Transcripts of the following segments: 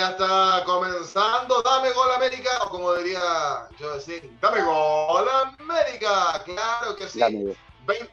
Ya está comenzando. Dame gol América, o como diría yo decir, dame gol América. Claro que sí.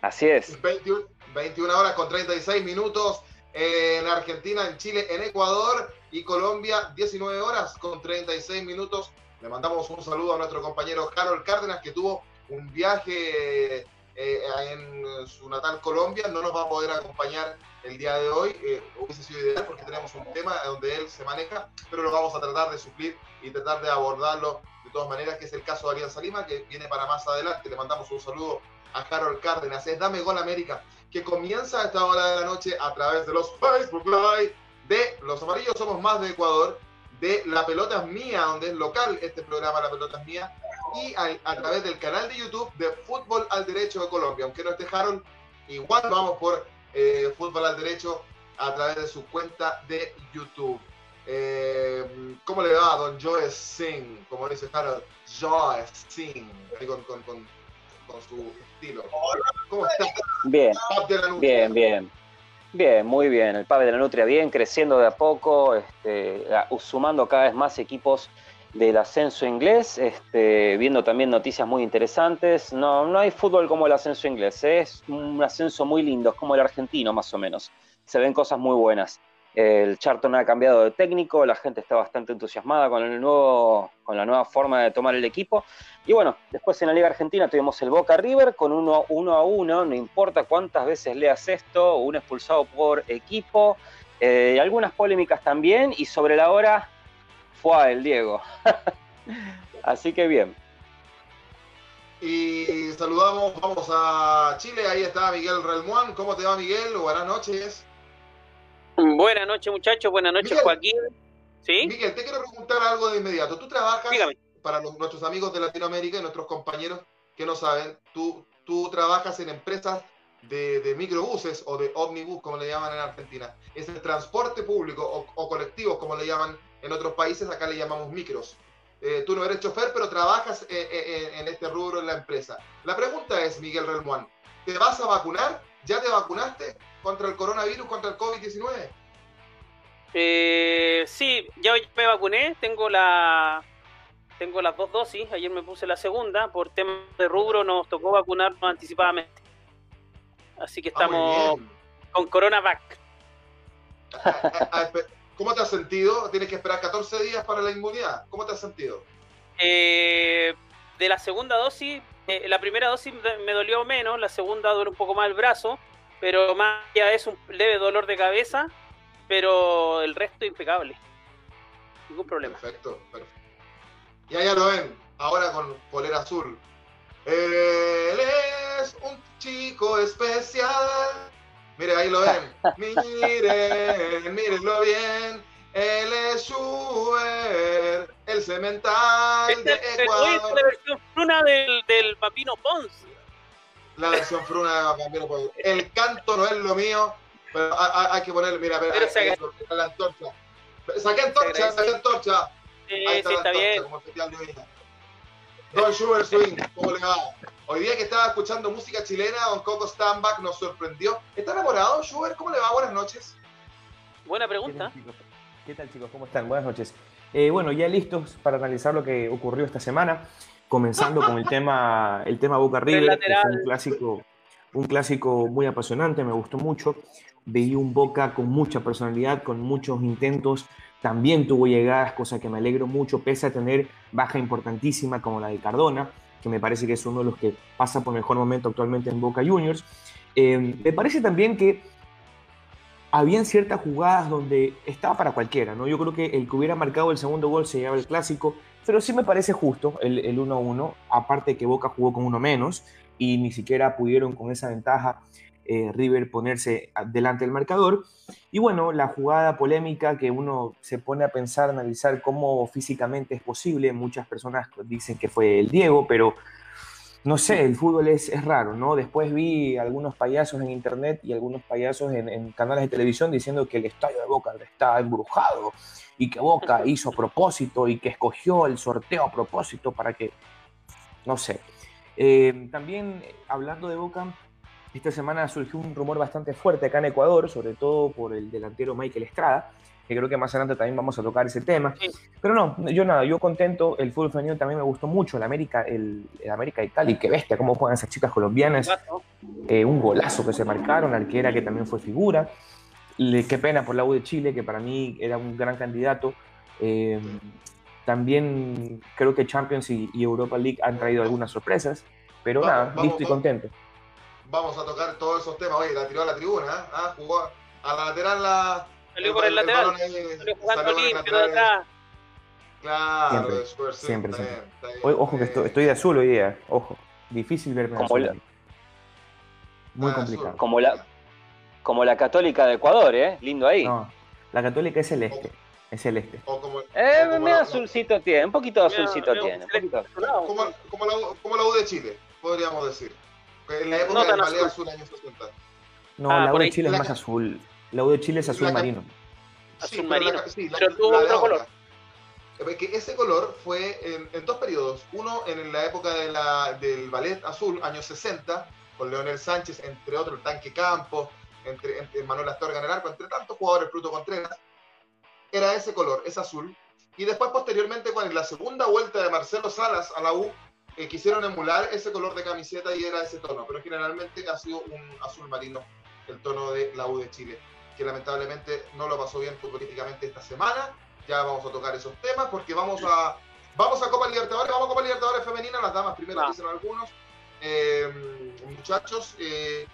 Así es. 21, 21 horas con 36 minutos en Argentina, en Chile, en Ecuador y Colombia, 19 horas con 36 minutos. Le mandamos un saludo a nuestro compañero Carol Cárdenas, que tuvo un viaje eh, en su natal Colombia. No nos va a poder acompañar el día de hoy. Eh, hubiese sido ideal porque tenemos un tema donde él se maneja, pero lo vamos a tratar de suplir y tratar de abordarlo de todas maneras, que es el caso de Alianza Lima, que viene para más adelante. Le mandamos un saludo a Carol Cárdenas. Es Dame Gol América, que comienza a esta hora de la noche a través de los Facebook Live de Los Amarillos Somos Más de Ecuador, de La Pelota es Mía, donde es local este programa La Pelota es Mía, y a, través del canal de YouTube de Fútbol al Derecho de Colombia. Aunque no esté Harold, igual vamos por eh, Fútbol al Derecho a través de su cuenta de YouTube. Eh, ¿Cómo le va, don Joe Singh? Como dice Harold, Joe Singh, con, con, con, con su estilo. ¿Cómo está? Bien, bien, bien. Bien, muy bien. El PAB de la Nutria bien, creciendo de a poco, este, sumando cada vez más equipos del ascenso inglés, este, viendo también noticias muy interesantes. No, no hay fútbol como el ascenso inglés, es un ascenso muy lindo, es como el argentino más o menos. Se ven cosas muy buenas. El Charlton ha cambiado de técnico, la gente está bastante entusiasmada con, el nuevo, con la nueva forma de tomar el equipo. Y bueno, después en la Liga Argentina tuvimos el Boca River con uno, uno a uno, no importa cuántas veces leas esto, un expulsado por equipo, eh, algunas polémicas también, y sobre la hora fue el Diego. Así que bien. Y saludamos, vamos a Chile, ahí está Miguel Relmuán. ¿Cómo te va Miguel? Buenas noches. Buenas noches, muchachos. Buenas noches, Joaquín. ¿Sí? Miguel, te quiero preguntar algo de inmediato. Tú trabajas, para nuestros amigos de Latinoamérica y nuestros compañeros que no saben, tú, tú trabajas en empresas de, microbuses o de omnibus, como le llaman en Argentina. Es el transporte público o, colectivos, como le llaman en otros países, acá le llamamos micros. Eh, tú no eres chofer, pero trabajas eh, eh, en este rubro en la empresa. La pregunta es, Miguel Relmuán, ¿te vas a vacunar? ¿Ya te vacunaste contra el coronavirus, contra el COVID-19? Eh, sí, ya me vacuné, tengo la tengo las dos dosis, ayer me puse la segunda, por tema de rubro nos tocó vacunarnos anticipadamente. Así que ah, estamos con CoronaVac. ¿Cómo te has sentido? Tienes que esperar 14 días para la inmunidad. ¿Cómo te has sentido? Eh, de la segunda dosis, eh, la primera dosis me dolió menos, la segunda duele un poco más el brazo, pero más ya es un leve dolor de cabeza, pero el resto impecable. Ningún problema. Perfecto, perfecto. Y allá lo ven, ahora con polera azul. Él es un chico especial. Mire, ahí lo ven. Miren, mírenlo bien. Él es Schubert, el cemental de Ecuador. la versión fruna del, del Papino Pons. La versión fruna del Papino Pons. El canto no es lo mío, pero hay, que ponerle, mira, mira, la antorcha. Saqué antorcha, saqué antorcha. Sí, sí, está bien. Don Sugar Swing, ¿cómo le va? Hoy día que estaba escuchando música chilena, Don Coco Standback nos sorprendió. ¿Está enamorado, Sugar? ¿Cómo le va? Buenas noches. Buena pregunta. ¿Qué tal, chicos? ¿Cómo están? Buenas noches. Eh, bueno, ya listos para analizar lo que ocurrió esta semana, comenzando con el tema, el tema Boca River, que fue un clásico, un clásico muy apasionante, me gustó mucho. Veí un Boca con mucha personalidad, con muchos intentos también tuvo llegadas, cosa que me alegro mucho, pese a tener baja importantísima como la de Cardona, que me parece que es uno de los que pasa por mejor momento actualmente en Boca Juniors. Eh, me parece también que habían ciertas jugadas donde estaba para cualquiera, ¿no? Yo creo que el que hubiera marcado el segundo gol se llevaba el clásico, pero sí me parece justo el 1-1, aparte que Boca jugó con uno menos y ni siquiera pudieron con esa ventaja eh, River ponerse delante del marcador. Y bueno, la jugada polémica que uno se pone a pensar, analizar cómo físicamente es posible. Muchas personas dicen que fue el Diego, pero no sé, el fútbol es, es raro, ¿no? Después vi algunos payasos en internet y algunos payasos en, canales de televisión diciendo que el estadio de Boca está embrujado y que Boca hizo a propósito y que escogió el sorteo a propósito para que, no sé. Eh, también hablando de Boca, esta semana surgió un rumor bastante fuerte acá en Ecuador, sobre todo por el delantero Michael Estrada, que creo que más adelante también vamos a tocar ese tema. Pero no, yo nada, yo contento, el fútbol femenino también me gustó mucho, el América, el, América de Cali, qué bestia, cómo juegan esas chicas colombianas, eh, un golazo que se marcaron, arquera que también fue figura, qué pena por la U de Chile, que para mí era un gran candidato. Eh, también creo que Champions y, Europa League han traído algunas sorpresas, pero nada, listo y contento. Vamos a tocar todos esos temas. Oye, la tiró a la tribuna, ¿eh? ah, jugó a la lateral la, Salió por el, lateral. Salió jugando limpio de atrás. Claro, siempre, siempre, siempre. ojo que estoy, de azul hoy día, ojo. Difícil verme como azul. Muy ah, complicado. Como la, como la Católica de Ecuador, ¿eh? Lindo ahí. No, la Católica es celeste. Es celeste. eh, medio azulcito tiene, un poquito de azulcito tiene. Como, como, la, como la U de Chile, podríamos decir. En la época del Balea Azul, años 60. No, ah, la U de Chile es más azul. La U de Chile es azul marino. azul marino. sí, pero tuvo otro color. Que ese color fue en, dos periodos. Uno en la época de la, del ballet azul, años 60, con Leonel Sánchez, entre otros, el Tanque Campos, entre, entre Manuel Astorga en el arco, entre tantos jugadores, Pluto Contreras. Era ese color, es azul. Y después, posteriormente, cuando en la segunda vuelta de Marcelo Salas a la U, eh, quisieron emular ese color de camiseta y era ese tono. Pero generalmente ha sido un azul marino el tono de la U de Chile que lamentablemente no lo pasó bien futbolísticamente esta semana. Ya vamos a tocar esos temas porque vamos a vamos a Copa Libertadores, vamos a Copa Libertadores femenina, las damas primero ah. dicen algunos. Eh, muchachos, eh,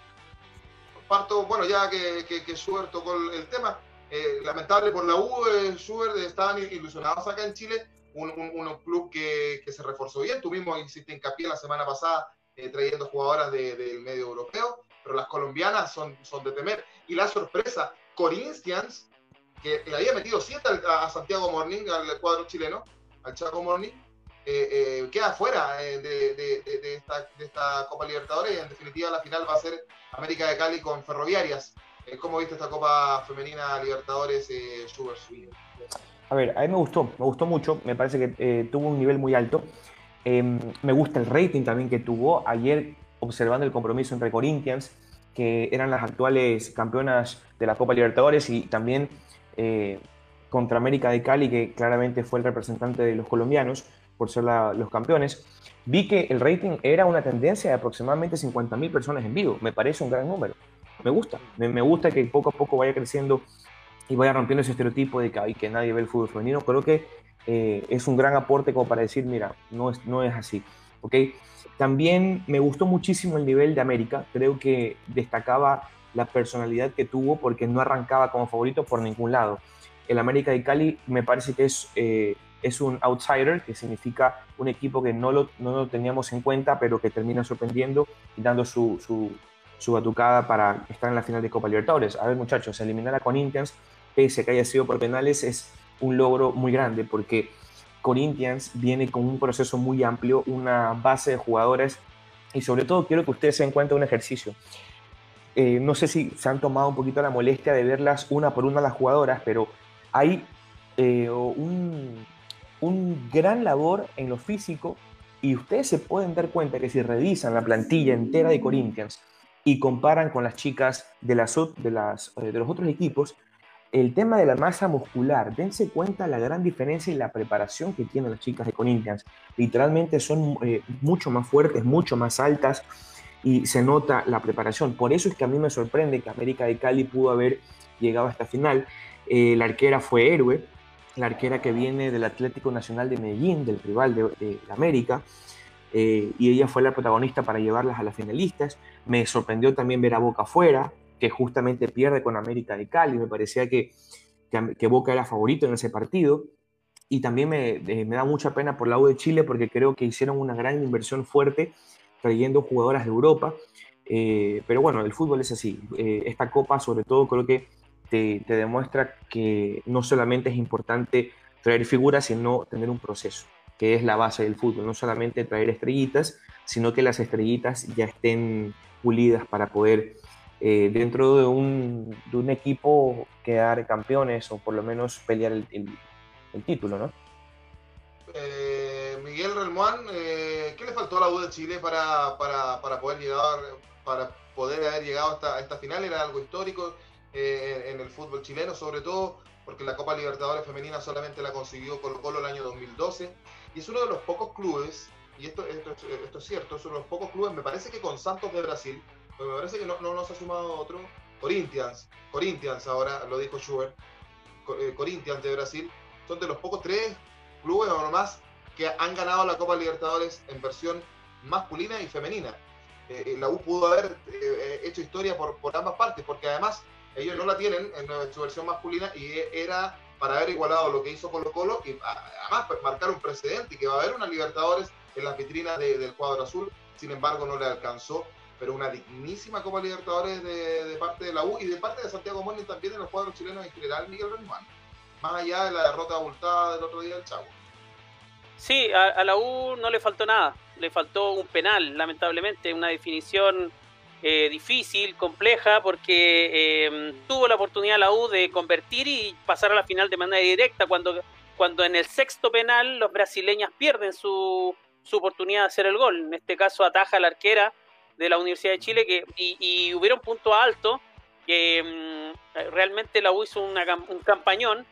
parto, bueno, ya que, que, que Schubert tocó el, tema, eh, lamentable por la U, Schubert estaban ilusionados acá en Chile, un, un, club que, que, se reforzó bien, tuvimos, hiciste hincapié la semana pasada trayendo jugadoras del medio europeo, pero las colombianas son, son de temer. Y la sorpresa, Corinthians, que le había metido 7 a, Santiago Morning, al cuadro chileno, al Chaco Morning, eh, eh, queda fuera eh, de, esta, Copa Libertadores y en definitiva la final va a ser América de Cali con Ferroviarias. ¿Cómo viste esta Copa Femenina Libertadores Sugar A ver, a mí me gustó, me gustó mucho, me parece que tuvo un nivel muy alto. Em, me gusta el rating también que tuvo. Ayer observando el compromiso entre Corinthians, que eran las actuales campeonas de la Copa Libertadores, y también eh, contra América de Cali, que claramente fue el representante de los colombianos por ser los campeones, vi que el rating era una tendencia de aproximadamente 50.000 personas en vivo. Me parece un gran número. Me gusta. Me, gusta que poco a poco vaya creciendo y vaya rompiendo ese estereotipo de que, que nadie ve el fútbol femenino. Creo que eh, es un gran aporte como para decir, mira, no es, no es así. ¿ok? También me gustó muchísimo el nivel de América, creo que destacaba la personalidad que tuvo porque no arrancaba como favorito por ningún lado. El América de Cali me parece que es, eh, es un outsider, que significa un equipo que no lo, no lo teníamos en cuenta, pero que termina sorprendiendo y dando su, su, su batucada para estar en la final de Copa Libertadores. A ver muchachos, eliminar a Corinthians, pese a que haya sido por penales, es un logro muy grande porque Corinthians viene con un proceso muy amplio, una base de jugadores y sobre todo quiero que ustedes se den cuenta de un ejercicio. Eh, no sé si se han tomado un poquito la molestia de verlas una por una las jugadoras, pero hay eh, un, un gran labor en lo físico y ustedes se pueden dar cuenta que si revisan la plantilla entera de Corinthians y comparan con las chicas de, las, de, las, eh, de los otros equipos, el tema de la masa muscular, dense cuenta la gran diferencia y la preparación que tienen las chicas de Corinthians. Literalmente son eh, mucho más fuertes, mucho más altas y se nota la preparación. Por eso es que a mí me sorprende que América de Cali pudo haber llegado a esta final. Eh, la arquera fue héroe, la arquera que viene del Atlético Nacional de Medellín, del rival de, América. Eh, y ella fue la protagonista para llevarlas a las finalistas. Me sorprendió también ver a Boca afuera, que justamente pierde con América de Cali. Me parecía que, que, Boca era favorito en ese partido. Y también me, eh, me, da mucha pena por la U de Chile porque creo que hicieron una gran inversión fuerte trayendo jugadoras de Europa. Eh, pero bueno, el fútbol es así. Eh, esta copa sobre todo creo que te, te, demuestra que no solamente es importante traer figuras, sino tener un proceso, que es la base del fútbol. No solamente traer estrellitas, sino que las estrellitas ya estén pulidas para poder eh, dentro de un, de un, equipo quedar campeones o por lo menos pelear el, el, título, ¿no? Eh, Miguel Relmuán, eh, ¿qué le faltó a la U de Chile para, para, para poder llegar, para poder haber llegado hasta esta final, era algo histórico eh, en el fútbol chileno, sobre todo porque la Copa Libertadores Femenina solamente la consiguió Colo Colo el año 2012, y es uno de los pocos clubes, y esto, esto, esto es cierto, es uno de los pocos clubes, me parece que con Santos de Brasil, me parece que no, no nos ha sumado otro, Corinthians, Corinthians ahora lo dijo Schubert, eh, Corinthians de Brasil, son de los pocos tres clubes o más que han ganado la Copa Libertadores en versión masculina y femenina. Eh, eh, la U pudo haber hecho historia por, por ambas partes, porque además ellos no la tienen en su versión masculina y era para haber igualado lo que hizo Colo Colo y además marcar un precedente y que va a haber una Libertadores en las vitrinas del cuadro azul, sin embargo no le alcanzó, pero una dignísima Copa Libertadores de, parte de la U y de parte de Santiago Morning también en los cuadros chilenos en general, Miguel Renman, más allá de la derrota abultada del otro día del Chavo. Sí, a, la U no le faltó nada, le faltó un penal, lamentablemente, una definición eh, difícil, compleja, porque em, tuvo la oportunidad la U de convertir y pasar a la final de manera directa, cuando, cuando en el sexto penal los brasileños pierden su, su oportunidad de hacer el gol. En este caso ataja la arquera de la Universidad de Chile que, y, hubiera un punto alto que em, realmente la U hizo un campañón.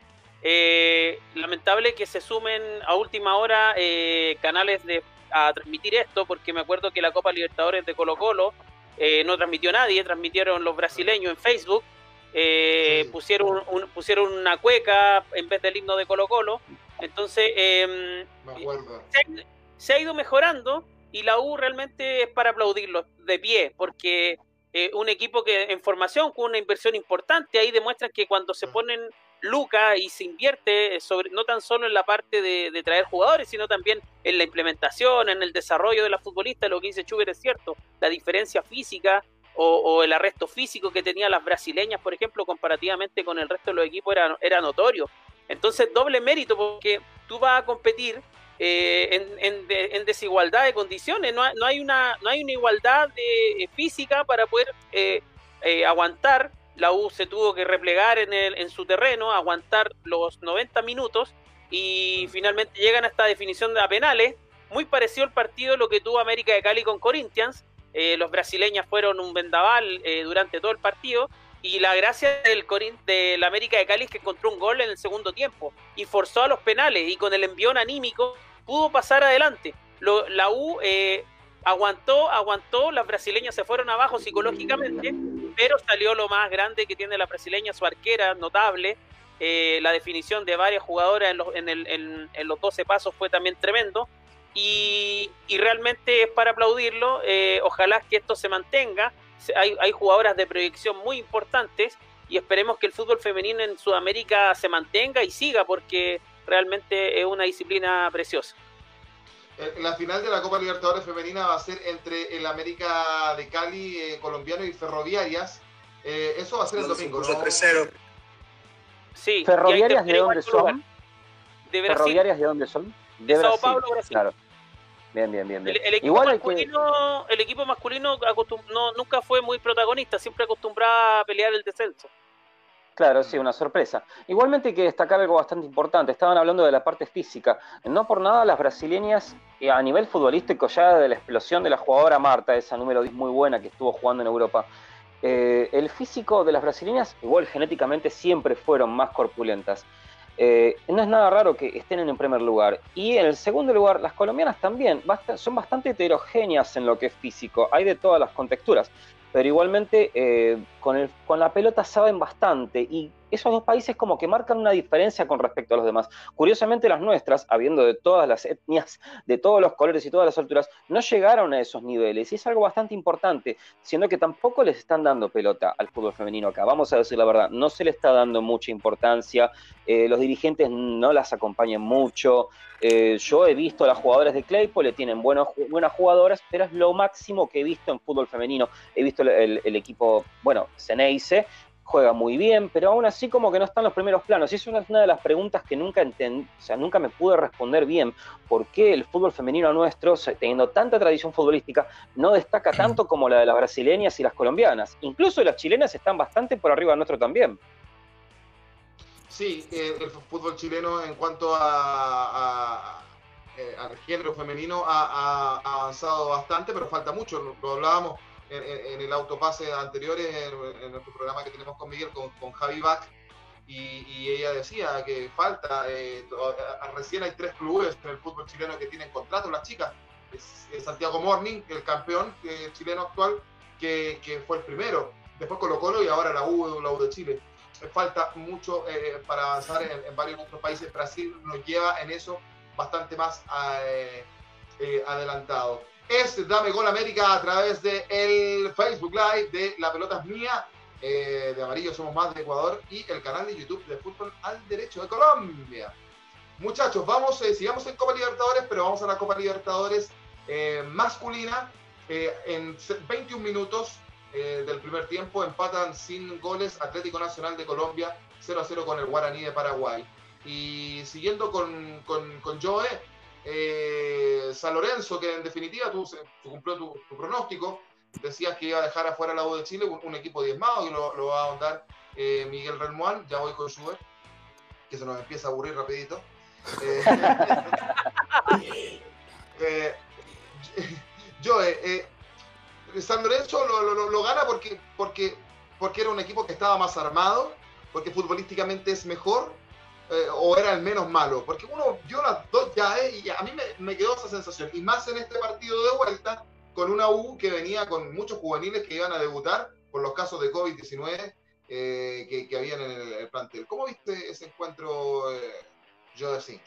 Eh, lamentable que se sumen a última hora eh, canales de, a transmitir esto, porque me acuerdo que la Copa Libertadores de Colo Colo eh, no transmitió nadie, transmitieron los brasileños en Facebook, pusieron, pusieron una cueca en vez del himno de Colo Colo, entonces em, se, ha ido mejorando y la U realmente es para aplaudirlo de pie, porque eh, un equipo que en formación con una inversión importante, ahí demuestra que cuando se ponen Luca y se invierte sobre, no tan solo en la parte de, traer jugadores, sino también en la implementación, en el desarrollo de la futbolista, lo que dice Chuber es cierto, la diferencia física o, el arresto físico que tenían las brasileñas, por ejemplo, comparativamente con el resto de los equipos era, era notorio. Entonces, doble mérito porque tú vas a competir eh, en, desigualdad de condiciones, no, hay, una, no hay una igualdad de, física para poder eh, eh, aguantar la U se tuvo que replegar en, el, en su terreno, aguantar los 90 minutos y mm. finalmente llegan a esta definición de a penales, muy parecido al partido lo que tuvo América de Cali con Corinthians. Eh, los brasileños fueron un vendaval eh, durante todo el partido y la gracia del, del América de Cali que encontró un gol en el segundo tiempo y forzó a los penales y con el envión anímico pudo pasar adelante. la U eh, aguantó, aguantó, las brasileñas se fueron abajo psicológicamente, pero salió lo más grande que tiene la brasileña, su arquera notable. Eh, la definición de varias jugadoras en los, en, los 12 pasos fue también tremendo. Y, realmente es para aplaudirlo. Eh, ojalá que esto se mantenga. Hay, hay jugadoras de proyección muy importantes y esperemos que el fútbol femenino en Sudamérica se mantenga y siga porque realmente es una disciplina preciosa. Eh, la final de la Copa Libertadores Femenina va a ser entre el América de Cali eh, colombiano y Ferroviarias. Eh, eso va a ser el domingo. ¿no? 3-0. Sí. ¿Ferroviarias de dónde son? De ¿Ferroviarias de dónde son? De Sao Paulo, Brasil. Claro. Bien, bien, bien. bien. El, equipo masculino, el equipo masculino no, nunca fue muy protagonista, siempre acostumbraba a pelear el descenso. Claro, sí, una sorpresa. Igualmente hay que destacar algo bastante importante. Estaban hablando de la parte física. No por nada las brasileñas, eh, a nivel futbolístico, ya de la explosión de la jugadora Marta, esa número 10 muy buena que estuvo jugando en Europa, eh, el físico de las brasileñas, igual genéticamente, siempre fueron más corpulentas. Eh, no es nada raro que estén en el primer lugar. Y en el segundo lugar, las colombianas también son bastante heterogéneas en lo que es físico. Hay de todas las contexturas pero igualmente eh, con, el, con la pelota saben bastante y esos dos países como que marcan una diferencia con respecto a los demás. Curiosamente las nuestras, habiendo de todas las etnias, de todos los colores y todas las alturas, no llegaron a esos niveles y es algo bastante importante, siendo que tampoco les están dando pelota al fútbol femenino acá, vamos a decir la verdad, no se le está dando mucha importancia, eh, los dirigentes no las acompañan mucho, eh, yo he visto a las jugadoras de Claypole, tienen buenos, buenas jugadoras, pero es lo máximo que he visto en fútbol femenino. He visto el, el equipo, bueno, Ceneice, juega muy bien, pero aún así como que no está en los primeros planos. Y es una, de las preguntas que nunca entendí, o sea, nunca me pude responder bien. ¿Por qué el fútbol femenino nuestro, teniendo tanta tradición futbolística, no destaca tanto como la de las brasileñas y las colombianas? Incluso las chilenas están bastante por arriba nuestro también. Sí, eh, el fútbol chileno en cuanto a, eh, al género femenino ha, ha, avanzado bastante, pero falta mucho. Lo hablábamos en, el autopase anteriores, en, nuestro programa que tenemos con Miguel, con, Javi Bach, y, ella decía que falta, eh, recién hay tres clubes en el fútbol chileno que tienen contrato, las chicas, Santiago Morning, el campeón eh, chileno actual, que, fue el primero, después Colo Colo y ahora la U, la U de Chile. Falta mucho eh, para avanzar en, varios otros países. Brasil nos lleva en eso bastante más adelantado. Es Dame Gol América a través del el Facebook Live de La Pelota es Mía eh, de Amarillo Somos Más de Ecuador y el canal de YouTube de Fútbol al Derecho de Colombia. Muchachos, vamos, eh, sigamos en Copa Libertadores, pero vamos a la Copa Libertadores eh, masculina. en 21 minutos del primer tiempo empatan sin goles Atlético Nacional de Colombia 0 a 0 con el Guaraní de Paraguay. Y siguiendo con, con, con Joe, San Lorenzo, que en definitiva tú, cumplió tu, pronóstico, decías que iba a dejar afuera la U de Chile, un, equipo diezmado, y lo, lo, va a ahondar eh, Miguel Relmuán, ya voy con Schubert, que se nos empieza a aburrir rapidito. Eh, eh, yo, San Lorenzo lo, lo, gana porque, porque, porque era un equipo que estaba más armado, porque futbolísticamente es mejor, o era el menos malo, porque uno vio las dos ya, y a mí me, quedó esa sensación, y más en este partido de vuelta, con una U que venía con muchos juveniles que iban a debutar por los casos de COVID-19 eh, que, habían en el, plantel. ¿Cómo viste ese encuentro, eh, Jodeci?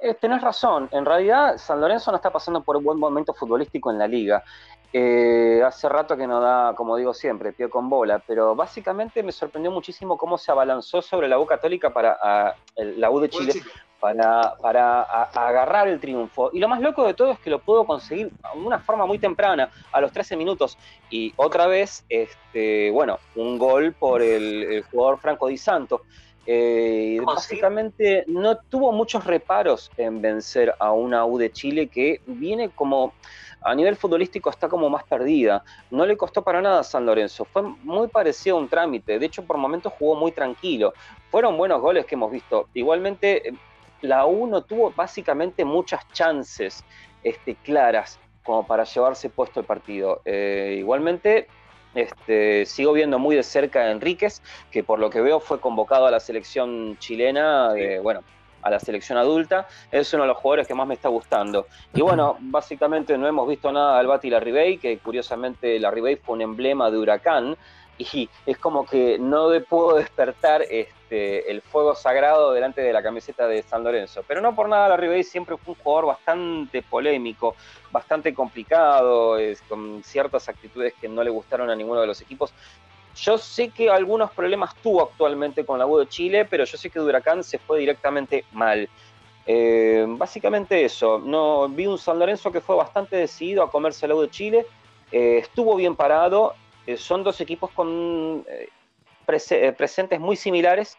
Eh, tenés razón, en realidad San Lorenzo no está pasando por un buen momento futbolístico en la liga. Eh, hace rato que no da, como digo siempre, pie con bola, pero básicamente me sorprendió muchísimo cómo se abalanzó sobre la U Católica para la U de Chile, para, para agarrar el triunfo. Y lo más loco de todo es que lo pudo conseguir de una forma muy temprana, a los 13 minutos. Y otra vez, este, bueno, un gol por el, jugador Franco Di Santo. Eh, básicamente no tuvo muchos reparos en vencer a una U de Chile que viene como a nivel futbolístico está como más perdida. No le costó para nada a San Lorenzo. Fue muy parecido a un trámite. De hecho, por momentos jugó muy tranquilo. Fueron buenos goles que hemos visto. Igualmente, la U no tuvo básicamente muchas chances este, claras como para llevarse puesto el partido. Eh, igualmente, este, sigo viendo muy de cerca a Enríquez, que por lo que veo fue convocado a la selección chilena, eh, bueno, a la selección adulta. Es uno de los jugadores que más me está gustando. Y bueno, básicamente no hemos visto nada del Bati Larribey, que curiosamente Larribey fue un emblema de Huracán, y es como que no puedo despertar este, el fuego sagrado delante de la camiseta de San Lorenzo. Pero no por nada, la Ribey siempre fue un jugador bastante polémico, bastante complicado, con ciertas actitudes que no le gustaron a ninguno de los equipos. Yo sé que algunos problemas tuvo actualmente con la U de Chile, pero yo sé que Huracán se fue directamente mal. Eh, básicamente eso, no vi un San Lorenzo que fue bastante decidido a comerse la U de Chile, eh, estuvo bien parado eh, son dos equipos con presentes muy similares,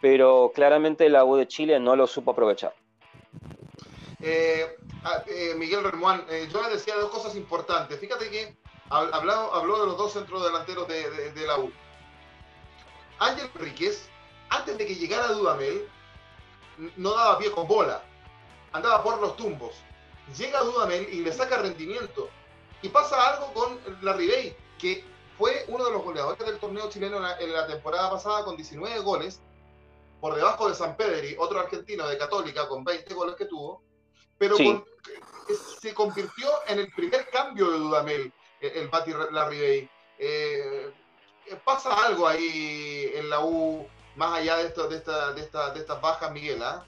pero claramente la U de Chile no lo supo aprovechar. Ah, Miguel Remuán, yo le decía dos cosas importantes. Fíjate que habló, habló de los dos centrodelanteros de, de, la U. Ángel Enríquez, antes de que llegara Dudamel, no daba pie con bola, andaba por los tumbos. Llega Dudamel y le saca rendimiento. Y pasa algo con la Ribey, que fue uno de los goleadores del torneo chileno en la, temporada pasada con 19 goles, por debajo de San Pedri, otro argentino de Católica con 20 goles que tuvo, pero se convirtió en el primer cambio de Dudamel, el, Pati Larribey. Eh, pasa algo ahí en la U, más allá de, esto, de, esta, de, esta, de estas bajas, Miguel, ¿ah?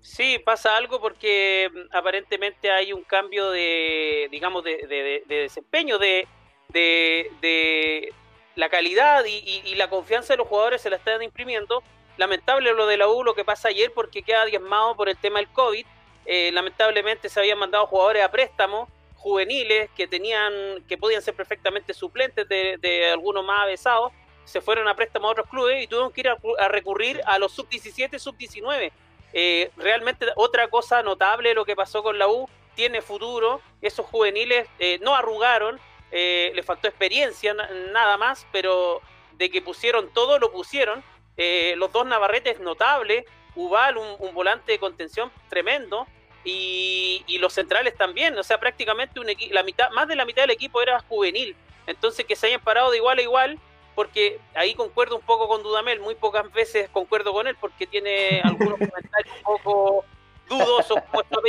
Sí, pasa algo porque mm, aparentemente hay un cambio de, digamos, de desempeño de, de, la calidad y, la confianza de los jugadores se la están imprimiendo. Lamentable lo de la U, lo que pasa ayer porque queda diezmado por el tema del COVID. Eh, lamentablemente se habían mandado jugadores a préstamo, juveniles que tenían, que podían ser perfectamente suplentes de, algunos más avesados, se fueron a préstamo a otros clubes y tuvieron que ir a, recurrir a los sub-17, sub-19. Eh, realmente otra cosa notable lo que pasó con la U, tiene futuro, esos juveniles eh, no arrugaron, eh, le faltó experiencia nada más, pero de que pusieron todo, lo pusieron. Eh, los dos Navarretes notables, Ubal, un, volante de contención tremendo, y, los centrales también, o sea, prácticamente un la mitad, más de la mitad del equipo era juvenil, entonces que se hayan parado de igual a igual, porque ahí concuerdo un poco con Dudamel, muy pocas veces concuerdo con él porque tiene algunos comentarios un poco dudosos como esto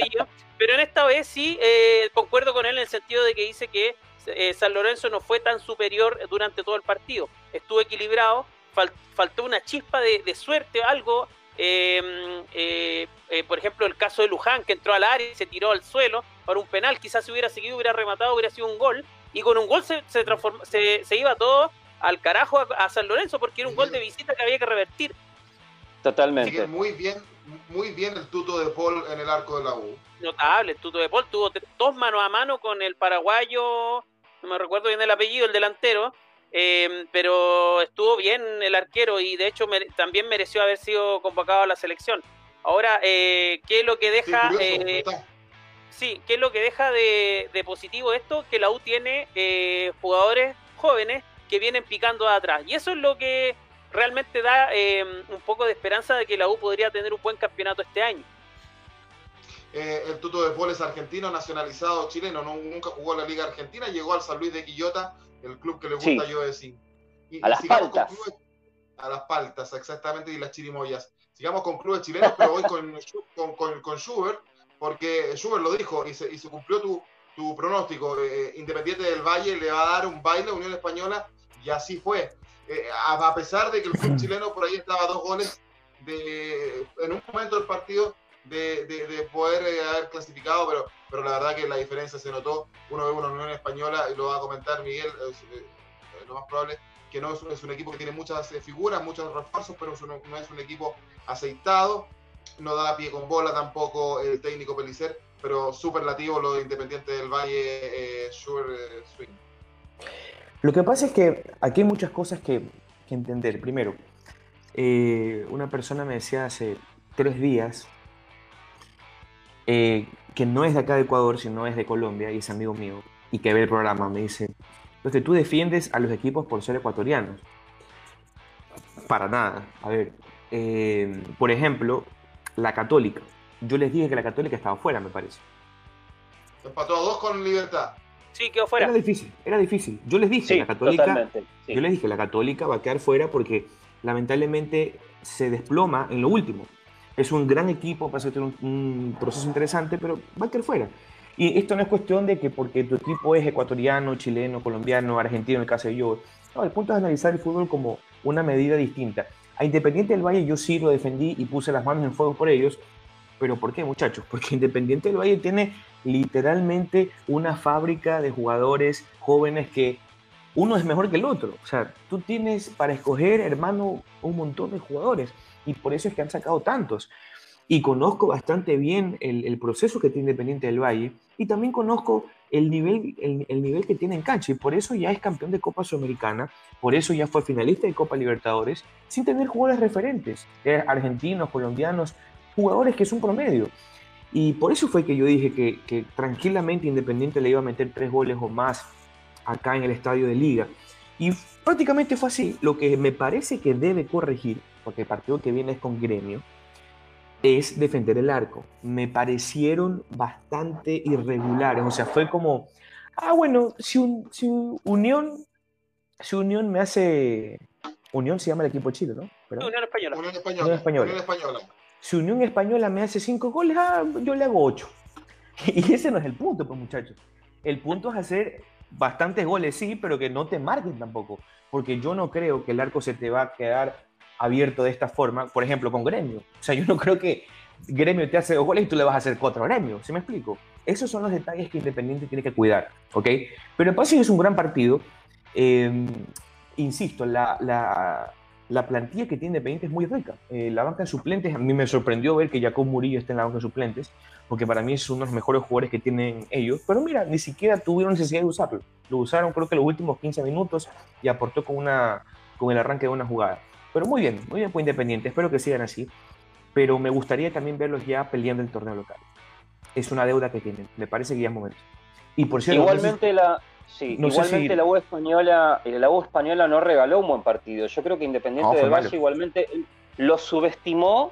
pero en esta vez sí eh, concuerdo con él en el sentido de que dice que eh, San Lorenzo no fue tan superior durante todo el partido, estuvo equilibrado, faltó una chispa de, de suerte, algo eh, por ejemplo, el caso de Luján, que entró al área y se tiró al suelo para un penal, quizás si hubiera seguido, hubiera rematado, hubiera sido un gol, y con un gol se, se, se, iba todo al carajo a, San Lorenzo, porque era un gol de visita que había que revertir. Totalmente. muy bien, muy bien el tuto de Paul en el arco de la U. Notable, el tuto de Paul tuvo dos manos a mano con el paraguayo, no me recuerdo bien el apellido, el delantero, Em, pero estuvo bien el arquero y de hecho también mereció haber sido convocado a la selección. Ahora, eh, ¿qué es lo que deja? Sí, eh, ¿qué es lo que deja de, positivo esto? Que la U tiene eh, jugadores jóvenes que vienen picando atrás. Y eso es lo que realmente da em, un poco de esperanza de que la U podría tener un buen campeonato este año. el tuto de Paul es argentino, nacionalizado chileno, nunca jugó en la Liga Argentina, llegó al San Luis de Quillota el club que le gusta yo decir. a las paltas. a las paltas, exactamente, y las chirimoyas. Sigamos con clubes chilenos, pero hoy con, con, con, Schubert, porque Schubert lo dijo y se, y se cumplió tu, tu pronóstico. Eh, Independiente del Valle le va a dar un baile a Unión Española y así fue. Eh, a, pesar de que el club chileno por ahí estaba dos goles de, en un momento del partido de, de, poder eh, haber clasificado, pero, pero la verdad que la diferencia se notó. Uno ve una Unión Española, y lo va a comentar Miguel, eh, lo más probable que no es, un equipo que tiene muchas eh, figuras, muchos refuerzos, pero no, es un equipo aceitado. No da pie con bola tampoco el técnico Pelicer, pero superlativo lo de Independiente del Valle, Sure Swing. Lo que pasa es que aquí hay muchas cosas que, entender. Primero, una persona me decía hace tres días eh, que no es de acá de Ecuador, sino es de Colombia y es amigo mío, y que ve el programa, me dice, entonces tú defiendes a los equipos por ser ecuatorianos. Para nada. A ver, eh, por ejemplo, la católica. Yo les dije que la católica estaba fuera, me parece. Empató a dos con libertad. Sí, quedó fuera. Era difícil, era difícil. Yo les dije, la católica, yo les dije, la católica va a quedar fuera porque lamentablemente se desploma en lo último. Es un gran equipo, para tener un, proceso interesante, pero va a quedar fuera. Y esto no es cuestión de que porque tu equipo es ecuatoriano, chileno, colombiano, argentino, en el caso de yo. No, el punto es analizar el fútbol como una medida distinta. A Independiente del Valle yo sí lo defendí y puse las manos en fuego por ellos. ¿Pero por qué, muchachos? Porque Independiente del Valle tiene literalmente una fábrica de jugadores jóvenes que uno es mejor que el otro. O sea, tú tienes para escoger, hermano, un montón de jugadores y por eso es que han sacado tantos. Y conozco bastante bien el, proceso que tiene Independiente del Valle y también conozco el nivel, el, nivel que tiene en cancha y por eso ya es campeón de Copa Sudamericana, por eso ya fue finalista de Copa Libertadores sin tener jugadores referentes, eh, argentinos, colombianos, jugadores que son promedio. Y por eso fue que yo dije que, que tranquilamente Independiente le iba a meter tres goles o más acá en el estadio de liga. Y prácticamente fue así. Lo que me parece que debe corregir porque el partido que viene es con gremio, es defender el arco. Me parecieron bastante irregulares. O sea, fue como, ah, bueno, si, Unión, si Unión me hace... Unión se llama el equipo de Chile, ¿no? Unión Española. Unión Española. Si Unión Española me hace cinco goles, ah, yo le hago ocho. Y ese no es el punto, pues muchachos. El punto es hacer bastantes goles, sí, pero que no te marquen tampoco. Porque yo no creo que el arco se te va a quedar abierto de esta forma, por ejemplo, con Gremio. O sea, yo no creo que Gremio te hace dos goles y tú le vas a hacer cuatro a Gremio, ¿sí me explico? Esos son los detalles que Independiente tiene que cuidar, ¿ok? Pero el pase es un gran partido. Eh, insisto, la, la, la, plantilla que tiene Independiente es muy rica. Eh, la banca de suplentes, a mí me sorprendió ver que Jacob Murillo está en la banca de suplentes, porque para mí es uno de los mejores jugadores que tienen ellos. Pero mira, ni siquiera tuvieron necesidad de usarlo. Lo usaron creo que los últimos 15 minutos y aportó con, una, con el arranque de una jugada. Pero muy bien, muy bien por Independiente, espero que sigan así. Pero me gustaría también verlos ya peleando el torneo local. Es una deuda que tienen, me parece que ya es momento. Y por cierto, igualmente la, Sí, igualmente la U española, eh, la U española no regaló un buen partido. Yo creo que Independiente del Valle igualmente lo subestimó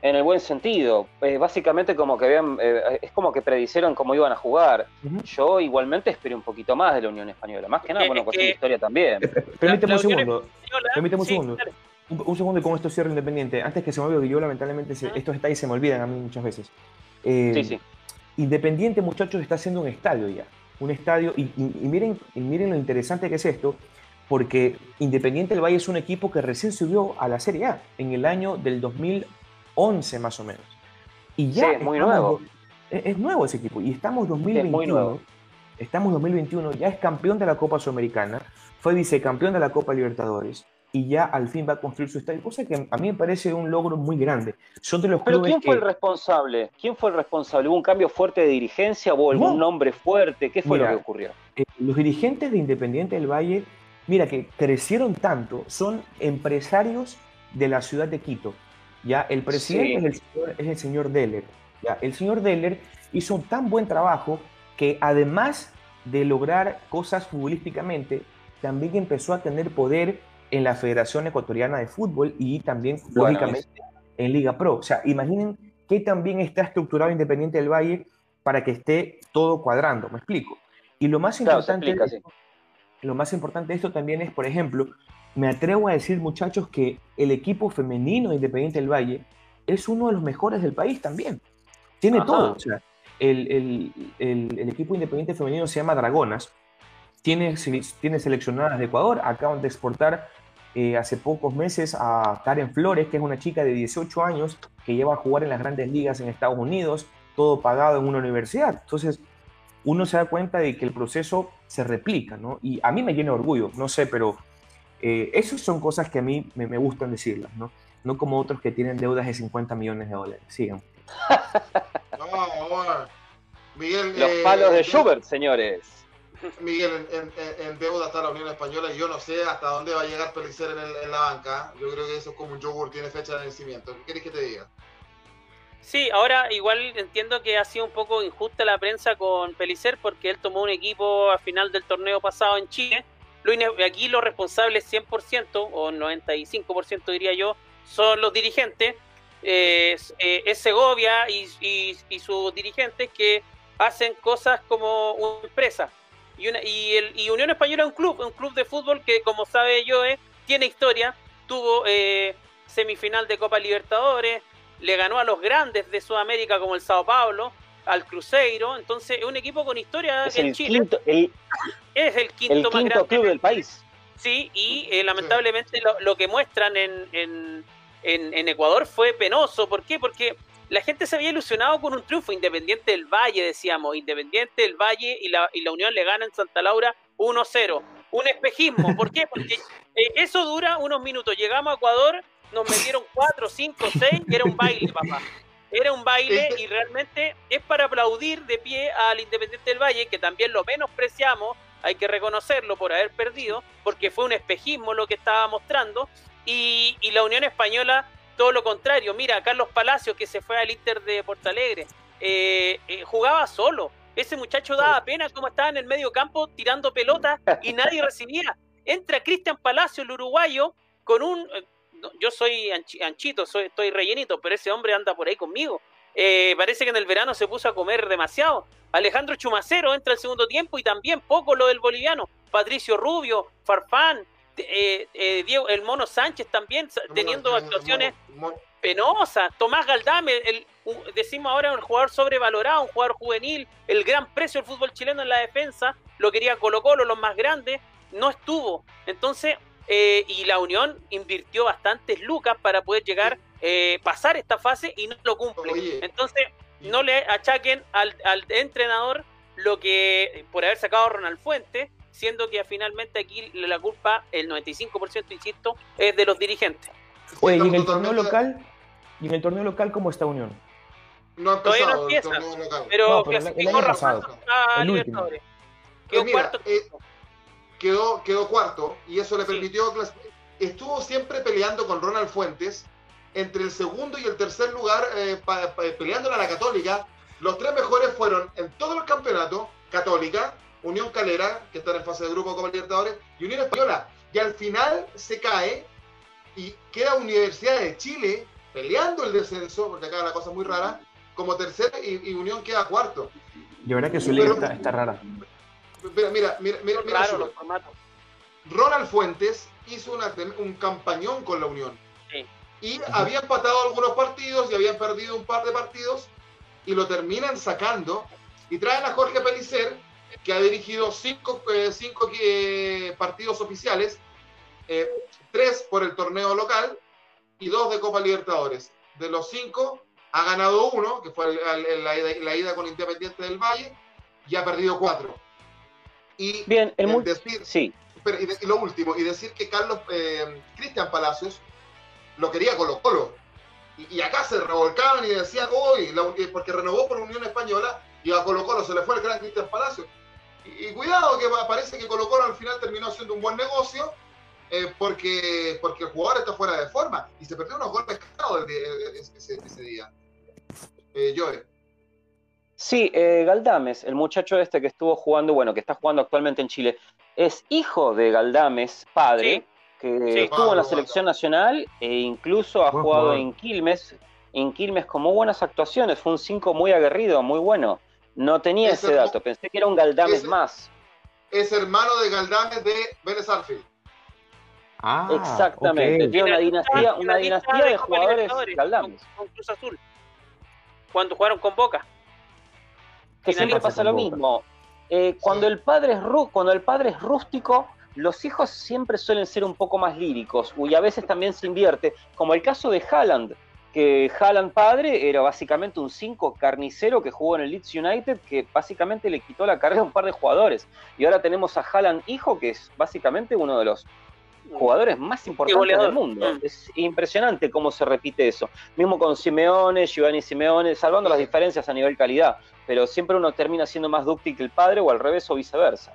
en el buen sentido. Eh, básicamente como que habían, eh, es como que predicieron cómo iban a jugar. Yo igualmente esperé un poquito más de la Unión Española. Más que nada, bueno, con la historia también. Permíteme un segundo. Permíteme un segundo. Un, segundo y con esto cierro Independiente. Antes que se me olvide, yo lamentablemente estos detalles se me olvidan a mí muchas veces. sí, sí. Independiente, muchachos, está haciendo un estadio ya. Un estadio, y, miren, y miren lo interesante que es esto, porque Independiente del Valle es un equipo que recién subió a la Serie A en el año del 2011 más o menos. Y ya es muy nuevo. Es, nuevo ese equipo y estamos 2021. Estamos 2021, ya es campeón de la Copa Sudamericana, fue vicecampeón de la Copa Libertadores y ya al fin va a construir su estadio, cosa que a mí me parece un logro muy grande. Son de los Pero ¿quién fue el responsable? ¿Quién fue el responsable? ¿Hubo un cambio fuerte de dirigencia o algún nombre fuerte? ¿Qué fue lo que ocurrió? Eh, los dirigentes de Independiente del Valle, mira que crecieron tanto, son empresarios de la ciudad de Quito. Ya el presidente es, el señor, es el señor Deller. Ya el señor Deller hizo un tan buen trabajo que además de lograr cosas futbolísticamente, también empezó a tener poder en la Federación Ecuatoriana de Fútbol y también, lógicamente, en Liga Pro. O sea, imaginen que también está estructurado Independiente del Valle para que esté todo cuadrando, me explico. Y lo más importante, lo más importante de esto también es, por ejemplo, me atrevo a decir, muchachos, que el equipo femenino de Independiente del Valle es uno de los mejores del país también. Tiene todo. O sea, el, el, el, equipo independiente femenino se llama Dragonas. Tiene, tiene seleccionadas de Ecuador. Acaban de exportar eh, hace pocos meses a Karen Flores, que es una chica de 18 años que lleva a jugar en las grandes ligas en Estados Unidos, todo pagado en una universidad. Entonces, uno se da cuenta de que el proceso se replica, ¿no? Y a mí me llena de orgullo, no sé, pero eh, esas son cosas que a mí me, me, gustan decirlas, ¿no? No como otros que tienen deudas de 50 millones de dólares. Sigan. no, Miguel, Los palos de eh, Schubert, señores. Miguel, en, deuda está la Unión Española y yo no sé hasta dónde va a llegar Pelicer en, la banca. Yo creo que eso es como un yogur, tiene fecha de vencimiento. ¿Qué quieres que te diga? Sí, ahora igual entiendo que ha sido un poco injusta la prensa con Pelicer porque él tomó un equipo a final del torneo pasado en Chile. Aquí los responsables 100% o 95% diría yo son los dirigentes. Eh, es Segovia y, y sus dirigentes que hacen cosas como una empresa y, y, el, y Unión Española es un club, un club de fútbol que, como sabe Joe, tiene historia. Tuvo eh, semifinal de Copa Libertadores, le ganó a los grandes de Sudamérica como el Sao Paulo, al Cruzeiro. Entonces, es un equipo con historia es en el Chile. Quinto, es el quinto, más grande club del país. Sí, y eh, lamentablemente lo, lo, que muestran en, en, en, Ecuador fue penoso. ¿Por qué? Porque la gente se había ilusionado con un triunfo Independiente del Valle, decíamos, Independiente del Valle y la, y la Unión le gana en Santa Laura 1-0. Un espejismo, ¿por qué? Porque eh, eso dura unos minutos. Llegamos a Ecuador, nos metieron 4, 5, 6, era un baile, papá. Era un baile y realmente es para aplaudir de pie al Independiente del Valle, que también lo menospreciamos, hay que reconocerlo por haber perdido, porque fue un espejismo lo que estaba mostrando. Y, y la Unión Española todo lo contrario, mira, Carlos Palacios, que se fue al Inter de Porto Alegre, eh, eh, jugaba solo. Ese muchacho daba pena como estaba en el medio campo tirando pelotas y nadie recibía. Entra Cristian Palacio, el uruguayo, con un... Eh, yo soy anchito, soy, estoy rellenito, pero ese hombre anda por ahí conmigo. parece que en el verano se puso a comer demasiado. Alejandro Chumacero entra al segundo tiempo y también poco lo del boliviano. Patricio Rubio, Farfán, eh, eh, Diego, el Mono Sánchez también teniendo actuaciones penosas. Tomás Galdame, el, decimos ahora un jugador sobrevalorado, un jugador juvenil, el gran precio del fútbol chileno en la defensa, lo quería Colo Colo, los más grandes, no estuvo. Entonces, eh, y la Unión invirtió bastantes lucas para poder llegar, pasar esta fase y no lo cumple. Entonces, no le achaquen al, al entrenador lo que por haber sacado a Ronald Fuentes siendo que finalmente aquí la culpa, el 95%, insisto, es de los dirigentes. Oye, ¿y en el torneo local? ¿Y en el torneo local cómo está Unión? No ha Todavía no empieza, pero, no, pero el, año pasado, el último. Quedó, pues cuarto. Eh, quedó, quedó cuarto y eso le permitió... Estuvo siempre peleando con Ronald Fuentes entre el segundo y el tercer lugar, eh, peleando a la Católica. Los tres mejores fueron en todo el campeonato, Católica, Unión Calera, que está en fase de grupo como Libertadores, y Unión Española. Y al final se cae y queda Universidad de Chile peleando el descenso, porque acá la cosa es muy rara, como tercera y, Unión queda cuarto. De verdad que su liga está, rara. Mira, mira, mira, mira, mira Ronald Fuentes hizo un campañón con la Unión. Y había empatado algunos partidos y habían perdido un par de partidos y lo terminan sacando y traen a Jorge Pelicer, que ha dirigido cinco, eh, cinco eh, partidos oficiales, eh, tres por el torneo local y dos de Copa Libertadores. De los cinco, ha ganado uno, que fue la, ida con Independiente del Valle, y ha perdido cuatro. Y Bien, el decir, sí. y, lo último, y decir que Carlos Cristian Palacios lo quería Colo Colo. Y, acá se revolcaban y decían, hoy, porque renovó por Unión Española y a Colo Colo se le fue el gran Cristian Palacio. Y, cuidado, que parece que Colo Colo al final terminó siendo un buen negocio eh, porque, porque el jugador está fuera de forma y se perdió unos golpes claros ese, ese, día. Eh, Joe. Sí, eh, Galdames, el muchacho este que estuvo jugando, bueno, que está jugando actualmente en Chile, es hijo de Galdames, padre que estuvo en la selección nacional e incluso ha jugado en Quilmes, en Quilmes con muy buenas actuaciones, fue un 5 muy aguerrido, muy bueno. No tenía ese dato, pensé que era un Galdames más. Es hermano de Galdames de Vélez Ah, Exactamente, tiene una dinastía, una dinastía de, jugadores Galdames. Con, Cruz Azul, cuando jugaron con Boca. Que siempre pasa lo mismo. Eh, cuando, el padre es cuando el padre es rústico, los hijos siempre suelen ser un poco más líricos y a veces también se invierte, como el caso de Haaland, que Haaland padre era básicamente un 5 carnicero que jugó en el Leeds United, que básicamente le quitó la carrera a un par de jugadores. Y ahora tenemos a Haaland hijo, que es básicamente uno de los jugadores más importantes del mundo. Mm. Es impresionante cómo se repite eso. Mismo con Simeone, Giovanni Simeone, salvando las diferencias a nivel calidad, pero siempre uno termina siendo más dúctil que el padre o al revés o viceversa.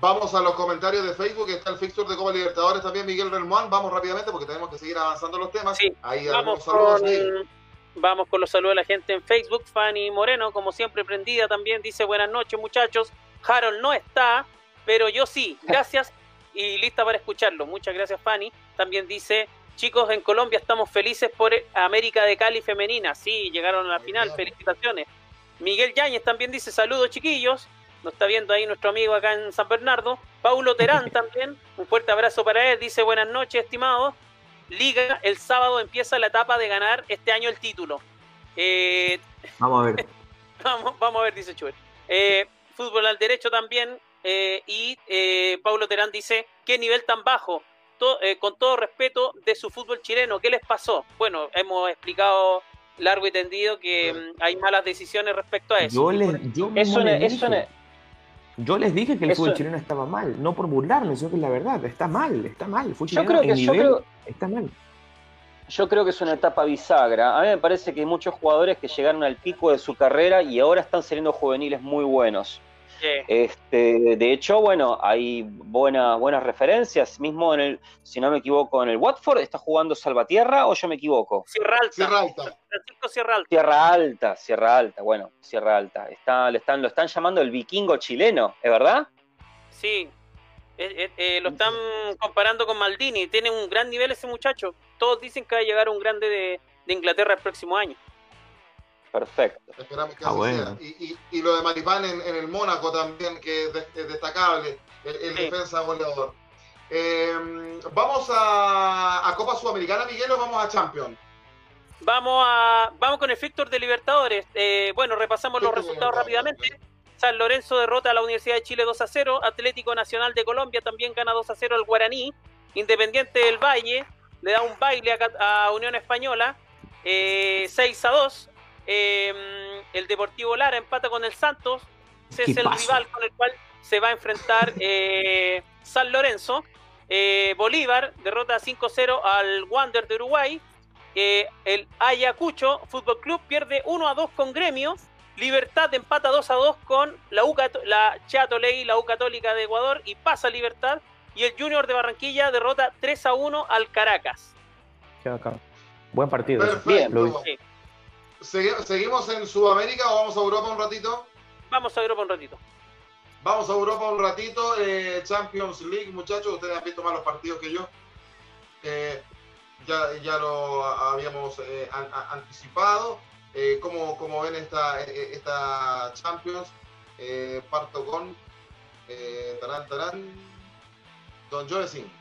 Vamos a los comentarios de Facebook, está el fixture de Copa Libertadores también, Miguel Relmuán. Vamos rápidamente porque tenemos que seguir avanzando los temas. Sí, ahí vamos con, vamos con los saludos de la gente en Facebook. Fanny Moreno, como siempre, prendida también, dice buenas noches muchachos. Harold no está, pero yo sí. Gracias y lista para escucharlo. Muchas gracias Fanny. También dice, chicos, en Colombia estamos felices por América de Cali femenina. Sí, llegaron a la final. Felicitaciones. Miguel Yáñez también dice saludos chiquillos. Nos está viendo ahí nuestro amigo acá en San Bernardo. Paulo Terán también. Un fuerte abrazo para él. Dice buenas noches, estimados. Liga, el sábado empieza la etapa de ganar este año el título. Eh, vamos a ver. vamos, vamos a ver, dice Chuel. Eh, fútbol al derecho también. Eh, y Paulo Terán dice, ¿qué nivel tan bajo? con todo respeto de su fútbol chileno, ¿qué les pasó? Bueno, hemos explicado largo y tendido que mm, hay malas decisiones respecto a eso. Yo, les, yo eso, yo les dije que el fútbol chileno estaba mal, no por burlarme, sino que es la verdad, está mal, está mal. yo creo que yo está mal. Yo creo que es una etapa bisagra. A mí me parece que hay muchos jugadores que llegaron al pico de su carrera y ahora están saliendo juveniles muy buenos. Este, de hecho, bueno, hay buenas buenas referencias. Mismo en el, si no me equivoco, en el Watford está jugando Salvatierra o yo me equivoco. Sierra Alta. Sierra Alta. Sierra Alta. Sierra Alta, Sierra Alta, bueno, Sierra Alta. Está, le están, lo están llamando el vikingo chileno, ¿es verdad? Sí. Eh, eh, eh, lo están comparando con Maldini. Tiene un gran nivel ese muchacho. Todos dicen que va a llegar un grande de, de Inglaterra el próximo año. Perfecto. Ah, y, lo de Maripán en, el Mónaco también, que es, destacable, el, defensa goleador. Em, vamos a, Copa Sudamericana, Miguel, o vamos a Champions. Vamos a vamos con el Victor de Libertadores. Eh, bueno, repasamos los resultados rápidamente. San Lorenzo derrota a la Universidad de Chile 2 a 0. Atlético Nacional de Colombia también gana 2 a 0 al Guaraní. Independiente del Valle le da un baile a, Unión Española. 6 eh, a 2. Em, el Deportivo Lara empata con el Santos. Ese es el rival con el cual se va a enfrentar eh, San Lorenzo. Eh, Bolívar derrota 5-0 al Wander de Uruguay. Eh, el Ayacucho Fútbol Club pierde 1 a 2 con Gremio. Libertad empata 2 a 2 con la, U, la Chato Ley, la U Católica de Ecuador y pasa Libertad. Y el Junior de Barranquilla derrota 3 a 1 al Caracas. Buen partido. Bien, ¿Seguimos en Sudamérica o vamos a Europa un ratito? Vamos a Europa un ratito. Vamos a Europa un ratito. Eh, Champions League, muchachos, ustedes han visto más los partidos que yo. Eh, ya, ya lo habíamos eh, anticipado. ¿cómo, ¿cómo, ven esta, esta Champions? parto con Tarán Tarán, Don Joesin.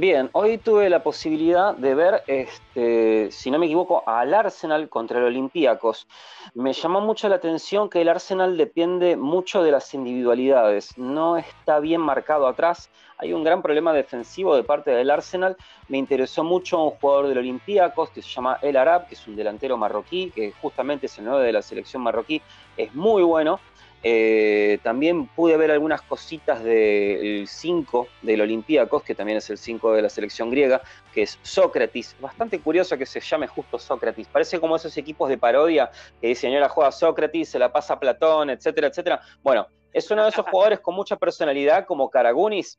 Bien, hoy tuve la posibilidad de ver, este, si no me equivoco, al Arsenal contra el Olympiacos. Me llamó mucho la atención que el Arsenal depende mucho de las individualidades, no está bien marcado atrás, hay un gran problema defensivo de parte del Arsenal. Me interesó mucho un jugador del Olympiacos que se llama El Arab, que es un delantero marroquí, que justamente es el 9 de la selección marroquí, es muy bueno. Eh, también pude ver algunas cositas del 5 del Olympiacos, que también es el 5 de la selección griega, que es Sócrates. Bastante curioso que se llame justo Sócrates. Parece como esos equipos de parodia que dicen, ahora juega Sócrates, se la pasa Platón, etcétera, etcétera. Bueno, es uno de esos jugadores con mucha personalidad como Karagunis.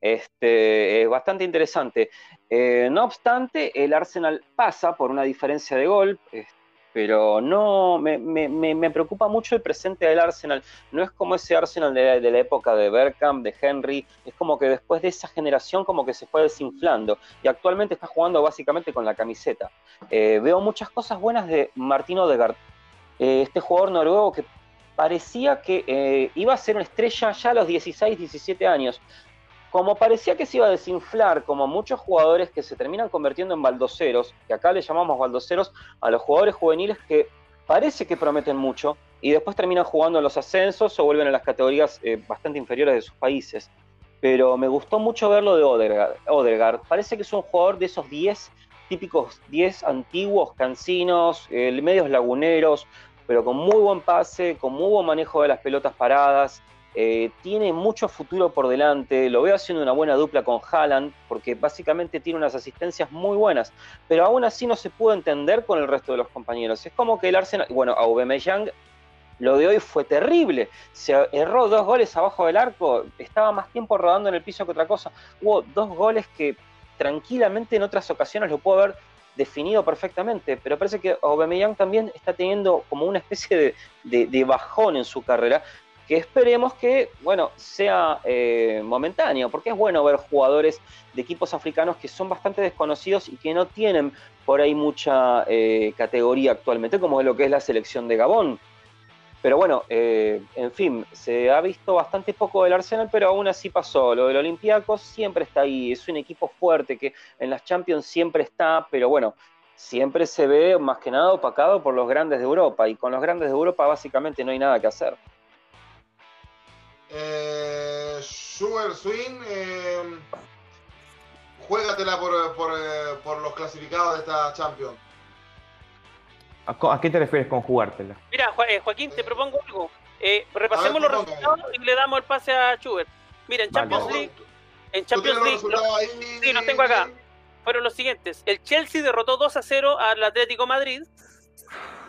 Este, es bastante interesante. Eh, no obstante, el Arsenal pasa por una diferencia de gol. Este, pero no, me, preocupa mucho el presente del Arsenal. No es como ese Arsenal de, la época de Bergkamp, de Henry, es como que después de esa generación como que se fue desinflando y actualmente está jugando básicamente con la camiseta. Eh, veo muchas cosas buenas de Martino Odegaard, eh, este jugador noruego que parecía que eh, iba a ser una estrella ya a los 16, 17 años como parecía que se iba a desinflar, como muchos jugadores que se terminan convirtiendo en baldoceros, que acá le llamamos baldoceros a los jugadores juveniles que parece que prometen mucho y después terminan jugando en los ascensos o vuelven a las categorías eh, bastante inferiores de sus países. Pero me gustó mucho verlo de Odegaard. Parece que es un jugador de esos 10 típicos 10 antiguos cancinos, eh, medios laguneros, pero con muy buen pase, con muy buen manejo de las pelotas paradas, eh, tiene mucho futuro por delante, lo veo haciendo una buena dupla con Haaland, porque básicamente tiene unas asistencias muy buenas, pero aún así no se puede entender con el resto de los compañeros. Es como que el Arsenal, bueno, Aubameyang lo de hoy fue terrible. Se erró dos goles abajo del arco, estaba más tiempo rodando en el piso que otra cosa. Hubo dos goles que tranquilamente en otras ocasiones lo puedo haber definido perfectamente, pero parece que Aubameyang también está teniendo como una especie de bajón en su carrera, que esperemos que, bueno, sea eh, momentáneo, porque es bueno ver jugadores de equipos africanos que son bastante desconocidos y que no tienen por ahí mucha eh, categoría actualmente, como es lo que es la selección de Gabón. Pero bueno, eh, en fin, se ha visto bastante poco del Arsenal, pero aún así pasó. Lo del Olympiacos siempre está ahí, es un equipo fuerte que en las Champions siempre está, pero bueno, siempre se ve más que nada opacado por los grandes de Europa, y con los grandes de Europa básicamente no hay nada que hacer. Eh, Sugar Swing, eh, juégatela eh, por, los clasificados de esta Champions. ¿A qué te refieres con jugártela? Mira, eh, Joaquín, te propongo algo. repasemos los resultados y le damos el pase a Schubert. Mira, en Champions League. En Champions League. sí, los tengo acá. Fueron los siguientes. El Chelsea derrotó 2 a 0 al Atlético Madrid.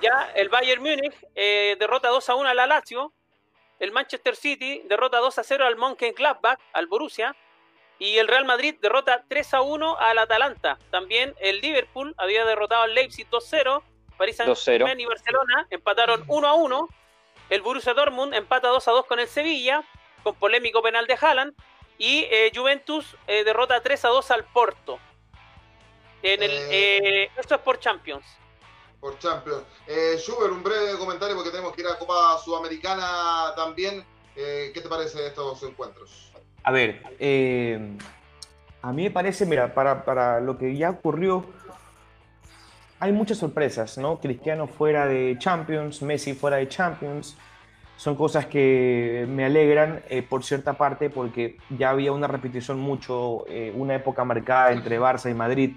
Ya el Bayern Múnich derrota 2 a 1 al Lazio el Manchester City derrota 2 a 0 al Mönchengladbach, al Borussia, y el Real Madrid derrota 3 a 1 al Atalanta. También el Liverpool había derrotado al Leipzig 2 0, París Saint-Germain y Barcelona empataron 1 a 1. El Borussia Dortmund empata 2 a 2 con el Sevilla, con polémico penal de Haaland. Y eh, Juventus eh, derrota 3 a 2 al Porto. En el, eh, esto es por Champions por Champions. Eh, Schubert, un breve comentario porque tenemos que ir a Copa Sudamericana también. Eh, ¿Qué te parece de estos encuentros? A ver, eh, a mí me parece, mira, para, para, lo que ya ocurrió, hay muchas sorpresas, ¿no? Cristiano fuera de Champions, Messi fuera de Champions. Son cosas que me alegran eh, por cierta parte porque ya había una repetición mucho, una época marcada entre Barça y Madrid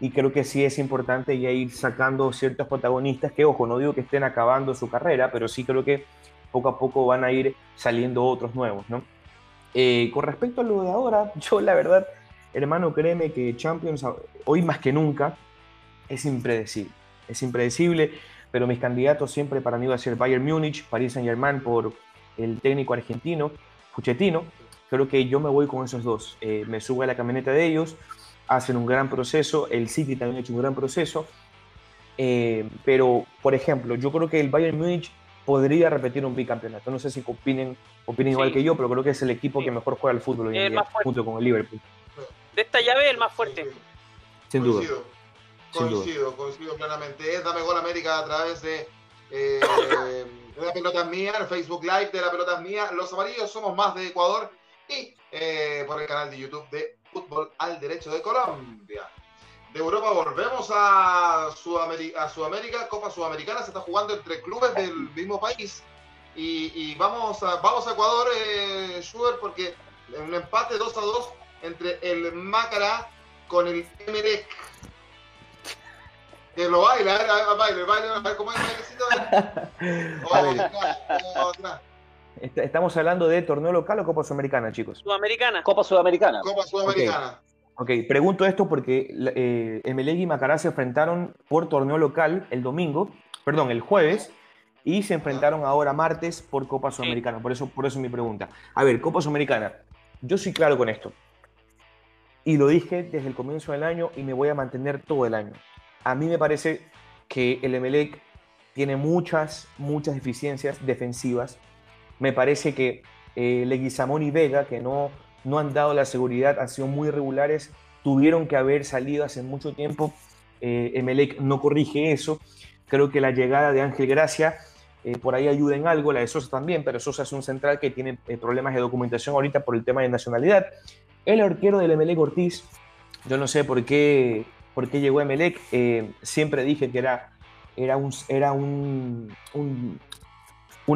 y creo que sí es importante ya ir sacando ciertos protagonistas que, ojo, no digo que estén acabando su carrera, pero sí creo que poco a poco van a ir saliendo otros nuevos, ¿no? Eh, con respecto a lo de ahora, yo la verdad, hermano, créeme que Champions hoy más que nunca es impredecible, es impredecible, pero mis candidatos siempre para mí va a ser Bayern Múnich, Paris Saint Germain por el técnico argentino, Puchetino, creo que yo me voy con esos dos, eh, me subo a la camioneta de ellos, hacen un gran proceso, el City también ha hecho un gran proceso, eh, pero, por ejemplo, yo creo que el Bayern Múnich podría repetir un bicampeonato. No sé si opinen, opinen igual que yo, pero creo que es el equipo que mejor juega el fútbol hoy en día, junto con el Liverpool. De esta llave, el más fuerte. Sin coincido. duda. Coincido, coincido plenamente. Es Dame Gol América a través de, eh, de la pelota mía, el Facebook Live de la pelota mía. Los amarillos somos más de Ecuador y eh, por el canal de YouTube de Fútbol al Derecho de Colombia. De Europa volvemos a Sudamérica, a Sudamérica, Copa Sudamericana se está jugando entre clubes del mismo país. Y, vamos, a, vamos a Ecuador, eh, Schubert, porque un empate 2 a 2 entre el Macará con el Emelec. Que lo baila, a baile, baile, a ver cómo es el bailecito. Estamos hablando de torneo local o Copa Sudamericana, chicos. Sudamericana. Copa Sudamericana. Copa Sudamericana. Ok, pregunto esto porque eh, y Macará se enfrentaron por torneo local el domingo, perdón, el jueves, y se enfrentaron ahora martes por Copa Sudamericana. Por eso, por eso mi pregunta. A ver, Copa Sudamericana. Yo soy claro con esto. Y lo dije desde el comienzo del año y me voy a mantener todo el año. A mí me parece que el Emelec tiene muchas, muchas deficiencias defensivas. Me parece que eh, Leguizamón y Vega, que no, no han dado la seguridad, han sido muy irregulares, tuvieron que haber salido hace mucho tiempo. Eh, Emelec no corrige eso. Creo que la llegada de Ángel Gracia eh, por ahí ayuda en algo, la de Sosa también, pero Sosa es un central que tiene problemas de documentación ahorita por el tema de nacionalidad. El arquero del Emelec Ortiz, yo no sé por qué, por qué llegó Emelec, siempre dije que era, era, un, era un,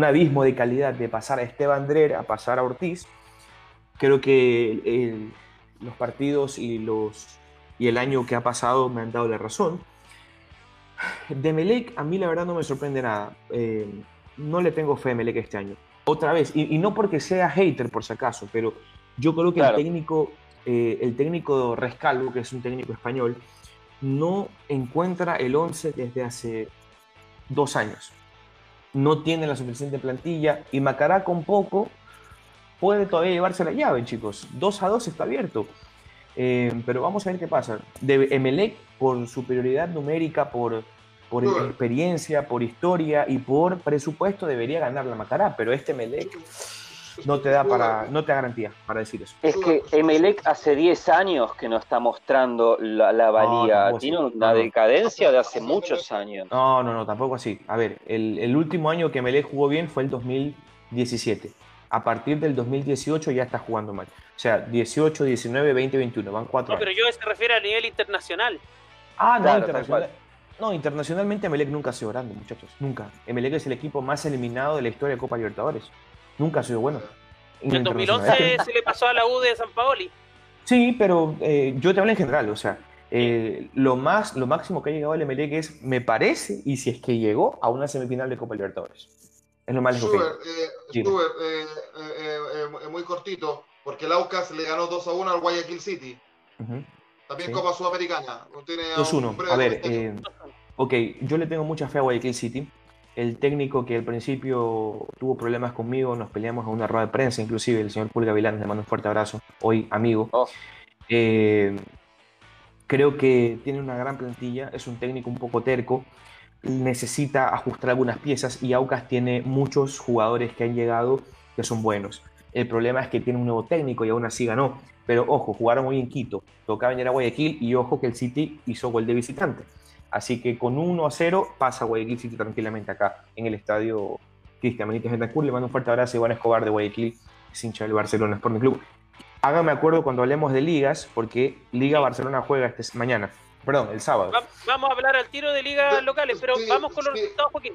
abismo de calidad de pasar a Esteban Drer a pasar a Ortiz. Creo que los partidos y, los, y el año que ha pasado me han dado la razón. De Melec, a mí la verdad no me sorprende nada. Eh, no le tengo fe a Melec este año. Otra vez, y, no porque sea hater por si acaso, pero yo creo que el técnico, eh, el técnico Rescalvo, que es un técnico español, no encuentra el 11 desde hace dos años. No tiene la suficiente plantilla y Macará con poco puede todavía llevarse la llave, chicos. 2 a 2 está abierto. Eh, pero vamos a ver qué pasa. De Emelec, por superioridad numérica, por, por experiencia, por historia y por presupuesto, debería ganar la Macará, pero este Emelec no te da para no te da garantía para decir eso. Es que Emelec hace 10 años que no está mostrando la, valía. Tiene una decadencia de hace muchos años. No, no, no, tampoco así. A ver, el, el último año que Emelec jugó bien fue el 2017 a partir del 2018 ya está jugando mal. O sea, 18, 19, 20, 21, van cuatro. No, pero yo se refiere a nivel internacional. Ah, no, internacional. No, internacionalmente Emelec nunca ha sido grande, muchachos. Nunca. Emelec es el equipo más eliminado de la historia de Copa Libertadores. Nunca ha sido bueno. En 2011 se le pasó a la U de San Paoli. Sí, pero eh, yo te hablo en general, o sea, eh, lo, más, lo máximo que ha llegado el Emelec es, me parece, y si es que llegó a una semifinal de Copa Libertadores. Es lo más lejos eh, eh, eh, muy cortito, porque el Aucas le ganó 2 a 1 al Guayaquil City. También Copa Sudamericana. 2-1. A ver, ok, yo le tengo mucha fe a Guayaquil City. El técnico que al principio tuvo problemas conmigo, nos peleamos a una rueda de prensa, inclusive el señor Pulga Vilán, le mando un fuerte abrazo, hoy amigo. Oh. creo que tiene una gran plantilla, es un técnico un poco terco, necesita ajustar algunas piezas y Aucas tiene muchos jugadores que han llegado que son buenos. El problema es que tiene un nuevo técnico y aún así ganó. Pero ojo, jugaron hoy en Quito, tocaba venir a Guayaquil y ojo que el City hizo gol de visitante. Así que con 1 a 0 pasa Guayaquil City tranquilamente acá en el estadio Cristian Benítez Bentancur. Le mando un fuerte abrazo a Iván Escobar de Guayaquil, es hincha del Barcelona Sporting Club. Hágame acuerdo cuando hablemos de ligas, porque Liga Barcelona juega este mañana. Perdón, el sábado. vamos a hablar al tiro de ligas locales, pero vamos con los resultados, Joaquín.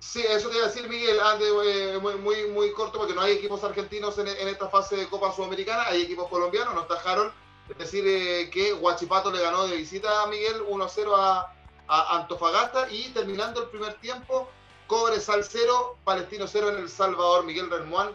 Sí, eso te iba a decir, Miguel, ande, eh, muy, muy, muy, corto, porque no hay equipos argentinos en, esta fase de Copa Sudamericana, hay equipos colombianos, no está Harold. Es decir, eh, que Huachipato le ganó de visita a Miguel 1-0 a, a, Antofagasta y terminando el primer tiempo, Cobre Sal 0, Palestino 0 en El Salvador. Miguel Renmuán,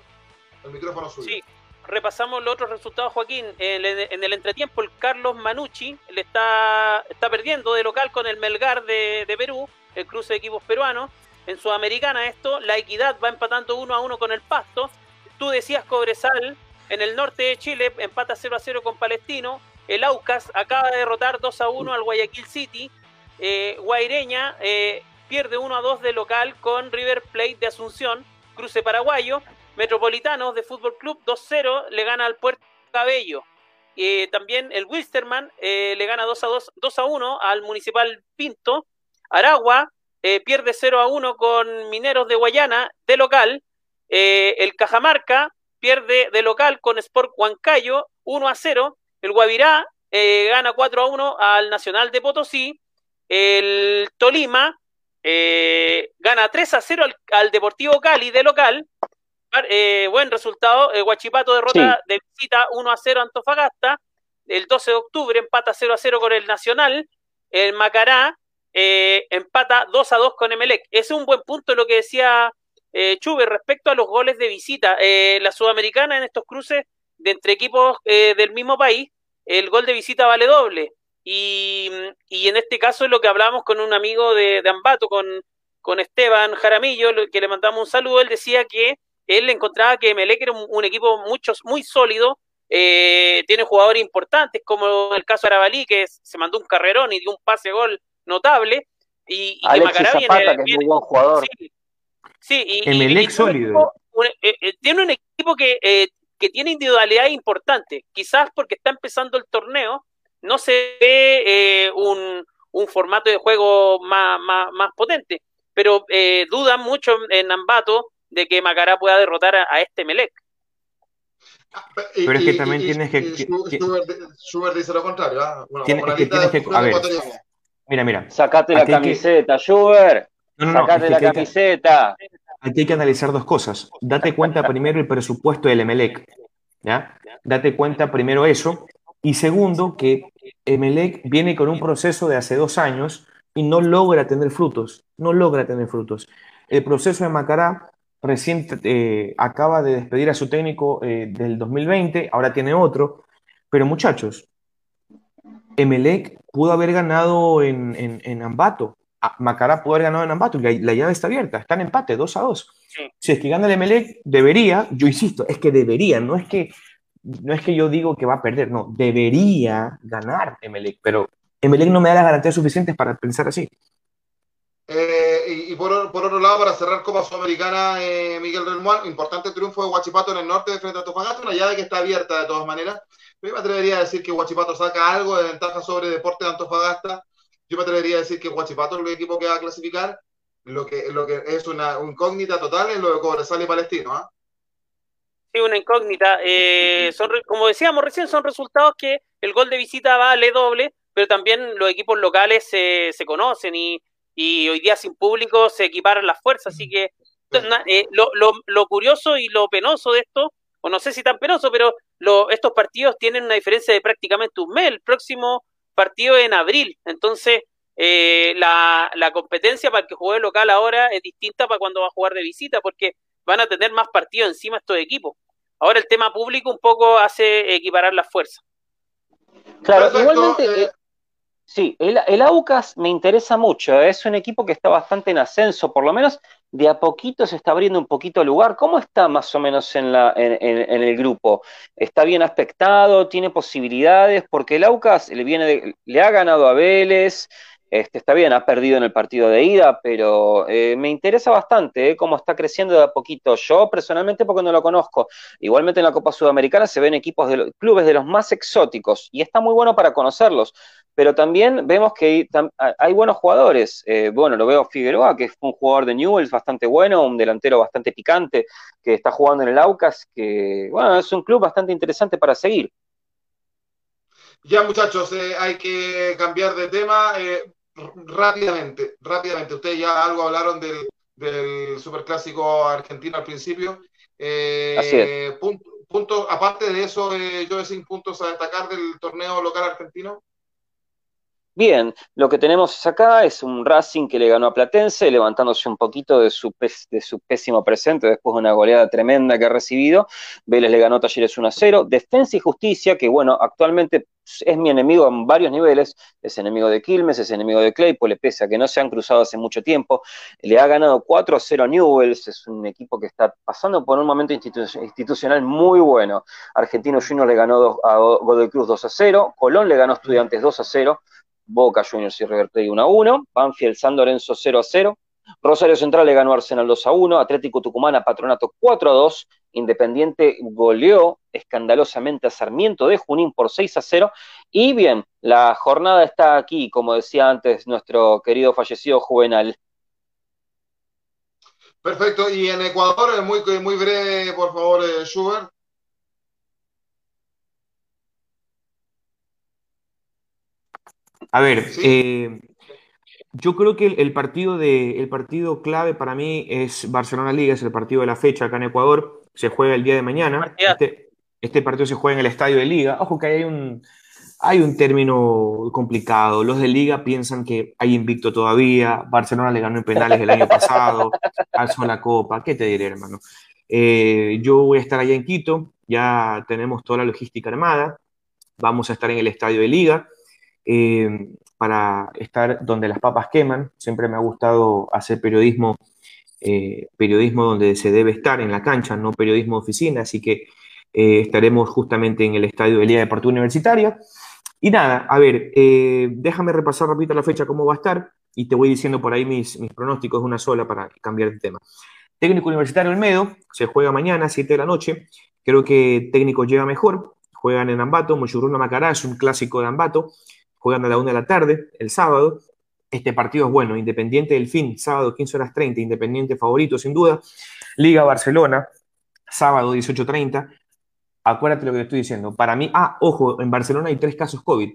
el micrófono suyo. Sí, repasamos los otros resultados, Joaquín. En el, entretiempo, el Carlos Manucci le está, está perdiendo de local con el Melgar de, Perú, el cruce de equipos peruanos. En Sudamericana esto, la Equidad va empatando 1 a 1 con el Pasto. Tú decías Cobresal, en el norte de Chile empata 0 a 0 con Palestino. El Aucas acaba de derrotar 2 a 1 al Guayaquil City. Eh, Guaireña eh, pierde 1 a 2 de local con River Plate de Asunción, cruce paraguayo. Metropolitanos de Fútbol Club 2-0 le gana al Puerto Cabello. eh, también el Wisterman eh, le gana 2 a 2, 2 a 1 al Municipal Pinto. Aragua eh, pierde 0 a 1 con Mineros de Guayana de local. el Cajamarca pierde de local con Sport Huancayo 1 a 0. El Guavirá gana 4 a 1 al Nacional de Potosí. El Tolima gana 3 a 0 al, Deportivo Cali de local. buen resultado. Guachipato derrota de visita 1 a 0 Antofagasta. El 12 de octubre empata 0 a 0 con el Nacional. El Macará eh, empata 2 a 2 con Emelec. Es un buen punto lo que decía eh, Chuber respecto a los goles de visita. Eh, la Sudamericana en estos cruces de entre equipos eh, del mismo país, el gol de visita vale doble. Y, y en este caso es lo que hablamos con un amigo de, de Ambato, con, con Esteban Jaramillo, que le mandamos un saludo, él decía que él encontraba que Emelec era un, equipo mucho, muy sólido, eh, tiene jugadores importantes, como el caso de Arabalí, que se mandó un carrerón y dio un pase gol notable. Y, y Alexis que Zapata, que es muy buen jugador. Sí, y, y, sólido. Eh, eh, tiene un equipo que, eh, que tiene individualidad importante, quizás porque está empezando el torneo, no se ve un, un, formato de juego más, más, más potente, pero dudan mucho en Ambato de que Macará pueda derrotar a, este Melec. Ah, pero es que también tienes que. Schubert dice lo contrario. ¿ah? tienes que, tienes que a ver, Mira, mira. Sacate la camiseta, Schubert. No, no, Sacate la camiseta. aquí hay que analizar dos cosas. Date cuenta primero el presupuesto del Emelec. ¿ya? Date cuenta primero eso. Y segundo, que Emelec viene con un proceso de hace dos años y no logra tener frutos. No logra tener frutos. El proceso de Macará recién eh, acaba de despedir a su técnico eh, del 2020, ahora tiene otro. Pero muchachos, Emelec pudo haber ganado en, en, Ambato. Ah, Macará pudo haber ganado en Ambato. La, la llave está abierta. Está en empate, 2 a 2. Si es que gana el Emelec, debería, yo insisto, es que debería, no es que, no es que yo digo que va a perder, no, debería ganar Emelec, pero Emelec no me da las garantías suficientes para pensar así. Eh, y, por, otro lado, para cerrar Copa Sudamericana, eh, Miguel Relmuán, importante triunfo de Guachipato en el norte de frente a Antofagasta, una llave que está abierta de todas maneras. Yo me atrevería a decir que Huachipato saca algo de ventaja sobre Deporte de Antofagasta. Yo me atrevería a decir que Huachipato es el equipo que va a clasificar. Lo que, lo que es una incógnita total es lo de Cobresal y Palestino. ¿ah? Sí, una incógnita. Eh, son, como decíamos recién, son resultados que el gol de visita vale doble, pero también los equipos locales se, se conocen y, y hoy día sin público se equiparan las fuerzas. Así que eh, lo, lo, lo curioso y lo penoso de esto o no sé si tan penoso, pero estos partidos tienen una diferencia de prácticamente un mes. El próximo partido es en abril, entonces eh, la, competencia para el que juegue local ahora es distinta para cuando va a jugar de visita, porque van a tener más partidos encima estos equipos. Ahora el tema público un poco hace equiparar las fuerzas. Claro, igualmente, eh, Sí, el, Aucas me interesa mucho, ¿eh? es un equipo que está bastante en ascenso, por lo menos de a poquito se está abriendo un poquito el lugar. ¿Cómo está más o menos en, la, en, el grupo? ¿Está bien aspectado? ¿Tiene posibilidades? Porque el Aucas le, viene le ha ganado a Vélez, este, está bien, ha perdido en el partido de ida, pero eh, me interesa bastante eh, cómo está creciendo de a poquito. Yo personalmente porque no lo conozco. Igualmente en la Copa Sudamericana se ven equipos de los clubes de los más exóticos y está muy bueno para conocerlos. Pero también vemos que hay, buenos jugadores. Eh, bueno, lo veo Figueroa, que es un jugador de Newell's bastante bueno, un delantero bastante picante que está jugando en el Aucas, que bueno, es un club bastante interesante para seguir. Ya muchachos, hay que cambiar de tema rápidamente, rápidamente, ustedes ya algo hablaron del, del superclásico argentino al principio. Eh, punto, aparte de eso, eh, yo sin puntos a destacar del torneo local argentino. Bien, lo que tenemos acá es un Racing que le ganó a Platense, levantándose un poquito de su, pésimo presente después de una goleada tremenda que ha recibido. Vélez le ganó Talleres 1 a 0. Defensa y Justicia, que bueno, actualmente es mi enemigo en varios niveles, es enemigo de Quilmes, es enemigo de Claypole, pese a que no se han cruzado hace mucho tiempo. Le ha ganado 4 a 0 a Newells, es un equipo que está pasando por un momento institucional muy bueno. Argentino Junior le ganó a Godoy Cruz 2 a 0, Colón le ganó a Estudiantes 2 a 0. Boca Juniors y River Plate 1 a 1, Banfield San Lorenzo 0 a 0, Rosario Central le ganó Arsenal 2 a 1, Atlético Tucumán a Patronato 4 a 2, Independiente goleó escandalosamente a Sarmiento de Junín por 6 a 0. Y bien, la jornada está aquí, como decía antes nuestro querido fallecido Juvenal. Perfecto, y en Ecuador, muy, muy breve, por favor, eh, Schubert. A ver, eh, yo creo que el, partido de, el partido clave para mí es Barcelona Liga, es el partido de la fecha acá en Ecuador. Se juega el día de mañana. Este, este, partido se juega en el estadio de Liga. Ojo que hay un, hay un término complicado. Los de Liga piensan que hay invicto todavía. Barcelona le ganó en penales el año pasado, alzó la copa. ¿Qué te diré, hermano? Eh, yo voy a estar allá en Quito. Ya tenemos toda la logística armada. Vamos a estar en el estadio de Liga. Eh, para estar donde las papas queman. Siempre me ha gustado hacer periodismo, eh, periodismo donde se debe estar en la cancha, no periodismo de oficina, así que eh, estaremos justamente en el estadio de Liga Deportiva Universitaria. Y nada, a ver, déjame repasar rápido la fecha, cómo va a estar, y te voy diciendo por ahí mis, mis pronósticos, una sola para cambiar de tema. Técnico Universitario Olmedo, se juega mañana, 7 de la noche. Creo que técnico llega mejor. Juegan en Ambato, Mochurruna Macará, es un clásico de Ambato juegan a la una de la tarde, el sábado. Este partido es bueno, Independiente del Fin, sábado 15 horas 30, Independiente favorito sin duda. Liga Barcelona, sábado 18.30. Acuérdate lo que te estoy diciendo. Para mí, ah, ojo, en Barcelona hay tres casos COVID.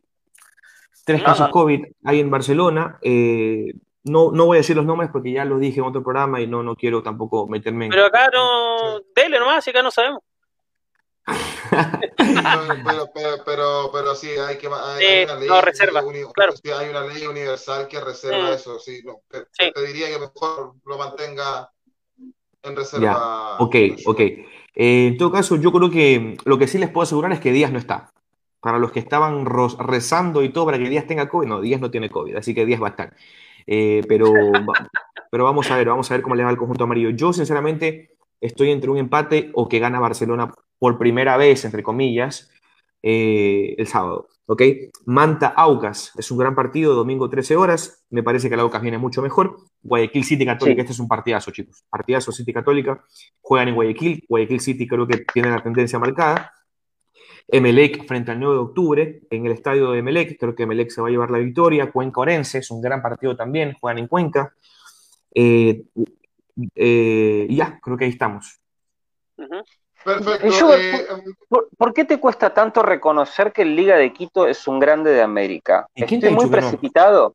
Tres casos COVID hay en Barcelona. Eh, no, no voy a decir los nombres porque ya los dije en otro programa y no, no quiero tampoco meterme en... Pero acá no... Dele nomás, acá no sabemos pero, pero, pero, pero, sí, hay que. Hay, hay una ley, no, reserva. claro. sí, hay una ley universal que reserva mm. eso. Sí, no, te, sí. te, diría que mejor lo mantenga en reserva. Ya. Ok, ok. Eh, en todo caso, yo creo que lo que sí les puedo asegurar es que Díaz no está. Para los que estaban rezando y todo para que Díaz tenga COVID, no, Díaz no tiene COVID, así que Díaz va a estar. Eh, pero, pero vamos a ver, vamos a ver cómo le va al conjunto amarillo. Yo, sinceramente, estoy entre un empate o que gana Barcelona por primera vez, entre comillas, eh, el sábado. ¿ok? Manta Aucas es un gran partido, domingo 13 horas. Me parece que el Aucas viene mucho mejor. Guayaquil City Católica, este es un partidazo, chicos. Partidazo City Católica. Juegan en Guayaquil. Guayaquil City creo que tiene la tendencia marcada. Emelec frente al 9 de octubre en el estadio de Emelec. Creo que Emelec se va a llevar la victoria. Cuenca Orense es un gran partido también. Juegan en Cuenca. Eh, eh, ya, creo que ahí estamos. Perfecto. Eh, ¿por, qué te cuesta tanto reconocer que el Liga de Quito es un grande de América? ¿Estoy muy precipitado?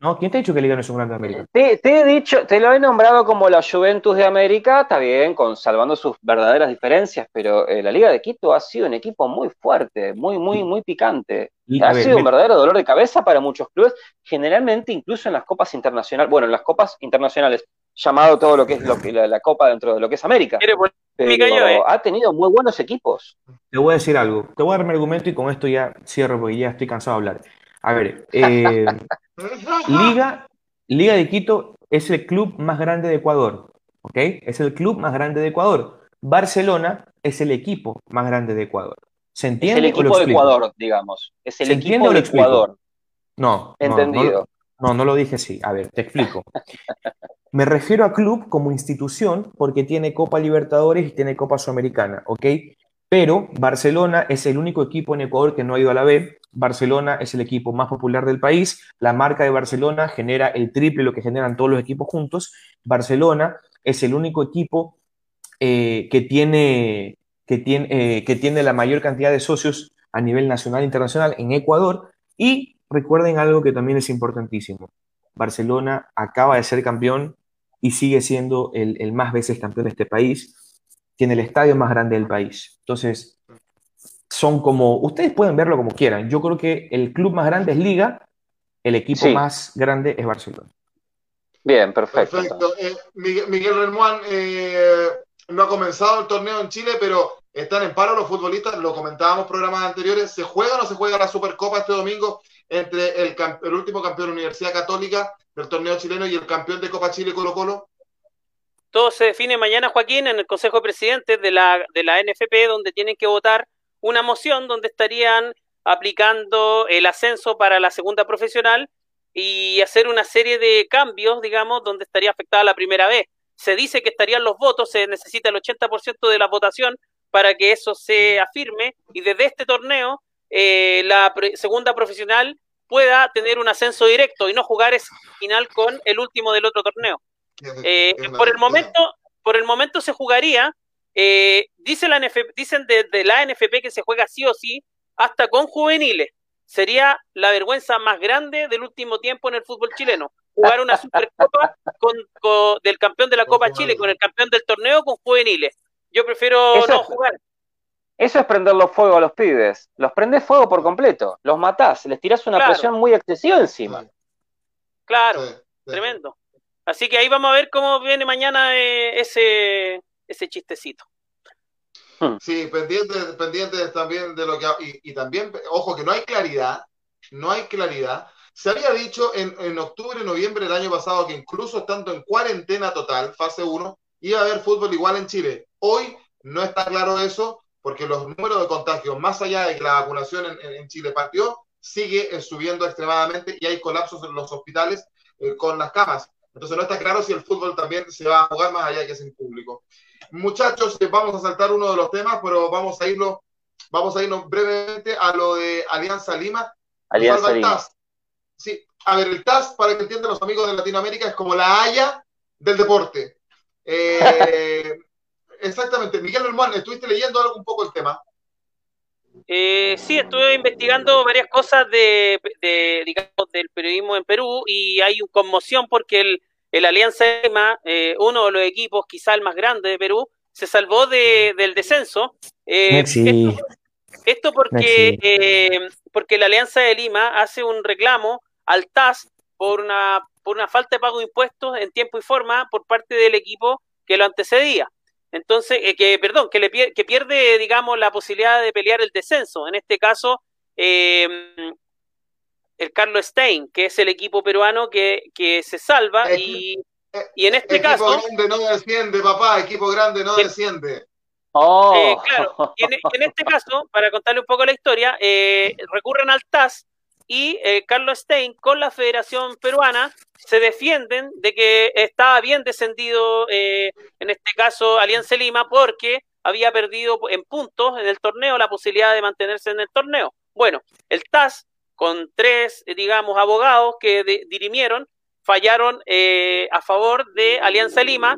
No? ¿quién te ha dicho que el Liga no es un grande de América? Te, he dicho, te lo he nombrado como la Juventus de América, está bien, con, salvando sus verdaderas diferencias, pero eh, la Liga de Quito ha sido un equipo muy fuerte, muy, muy, muy picante. ha sido un verdadero dolor de cabeza para muchos clubes, generalmente incluso en las copas internacionales, bueno, en las copas internacionales, llamado todo lo que es lo que, la, copa dentro de lo que es América. Pero eh. ha tenido muy buenos equipos. Te voy a decir algo, te voy a dar mi argumento y con esto ya cierro porque ya estoy cansado de hablar. A ver, eh, Liga, Liga de Quito es el club más grande de Ecuador, ¿ok? Es el club más grande de Ecuador. Barcelona es el equipo más grande de Ecuador. ¿Se entiende? Es el equipo de Ecuador, digamos. Es el equipo de Ecuador. No, entendido. No, no, no lo dije así. A ver, te explico. Me refiero a club como institución porque tiene Copa Libertadores y tiene Copa Sudamericana, ¿ok? Pero Barcelona es el único equipo en Ecuador que no ha ido a la B. Barcelona es el equipo más popular del país. La marca de Barcelona genera el triple lo que generan todos los equipos juntos. Barcelona es el único equipo eh, que, tiene, que, tiene, eh, que tiene la mayor cantidad de socios a nivel nacional e internacional en Ecuador. Y recuerden algo que también es importantísimo. Barcelona acaba de ser campeón y sigue siendo el, más veces campeón de este país. Tiene el estadio más grande del país. Entonces, son como, ustedes pueden verlo como quieran. Yo creo que el club más grande es Liga, el equipo más grande es Barcelona. Bien, perfecto. Perfecto. Eh, Miguel, Miguel eh, no ha comenzado el torneo en Chile, pero están en paro los futbolistas, lo comentábamos en programas anteriores. ¿Se juega o no se juega la Supercopa este domingo entre el, el último campeón de la Universidad Católica del torneo chileno y el campeón de Copa Chile Colo Colo? Todo se define mañana, Joaquín, en el Consejo de Presidentes de la, de la NFP, donde tienen que votar una moción donde estarían aplicando el ascenso para la segunda profesional y hacer una serie de cambios, digamos, donde estaría afectada la primera vez. se dice que estarían los votos, se necesita el 80% de la votación para que eso se afirme y desde este torneo eh, la segunda profesional pueda tener un ascenso directo y no jugar ese final con el último del otro torneo. Eh, por el momento, por el momento se jugaría, eh, dice la dicen desde la NFP que se juega sí o sí hasta con juveniles. Sería la vergüenza más grande del último tiempo en el fútbol chileno. Jugar una supercopa con, del campeón de la Copa Chile con el campeón del torneo con juveniles. Yo prefiero no jugar. Eso es prenderlo fuego a los pibes. Los prendes fuego por completo. Los matás. Les tirás una presión muy excesiva encima. Claro, tremendo. Así que ahí vamos a ver cómo viene mañana eh, ese, ese chistecito. Hmm. Sí, pendientes pendiente también de lo que... Y, y, también, ojo, que no hay claridad, no hay claridad. Se había dicho en, en octubre, noviembre del año pasado que incluso estando en cuarentena total, fase 1, iba a haber fútbol igual en Chile. Hoy no está claro eso porque los números de contagios, más allá de que la vacunación en, Chile partió, sigue eh, subiendo extremadamente y hay colapsos en los hospitales eh, con las camas. Entonces no está claro si el fútbol también se va a jugar más allá que es en público. Muchachos, eh, vamos a saltar uno de los temas, pero vamos a irlo, vamos a irnos brevemente a lo de Alianza Lima. Alianza Lima. Sí, a ver, el TAS, para que entiendan los amigos de Latinoamérica, es como la Haya del deporte. Eh, exactamente. Miguel Hermán, ¿estuviste leyendo algo un poco el tema? Eh, sí, estuve investigando varias cosas de, digamos, del periodismo en Perú y hay una conmoción porque el, el Alianza EMA, eh, uno de los equipos quizá el más grande de Perú, se salvó de, del descenso. Eh, esto, porque, eh, porque la Alianza de Lima hace un reclamo al TAS por una, por una falta de pago de impuestos en tiempo y forma por parte del equipo que lo antecedía. Entonces, eh, que, perdón, que, le que pierde, digamos, la posibilidad de pelear el descenso. En este caso, em, el Carlos Stein, que es el equipo peruano que, que se salva y, y en este caso... Equipo grande no desciende, papá, equipo grande no desciende. Oh. Eh, claro, y en, este caso, para contarle un poco la historia, eh, recurren al TAS y eh, Carlos Stein con la Federación Peruana se defienden de que estaba bien descendido, eh, en este caso Alianza Lima, porque había perdido en puntos en el torneo la posibilidad de mantenerse en el torneo. Bueno, el TAS, con tres, digamos, abogados que dirimieron, fallaron eh, a favor de Alianza Lima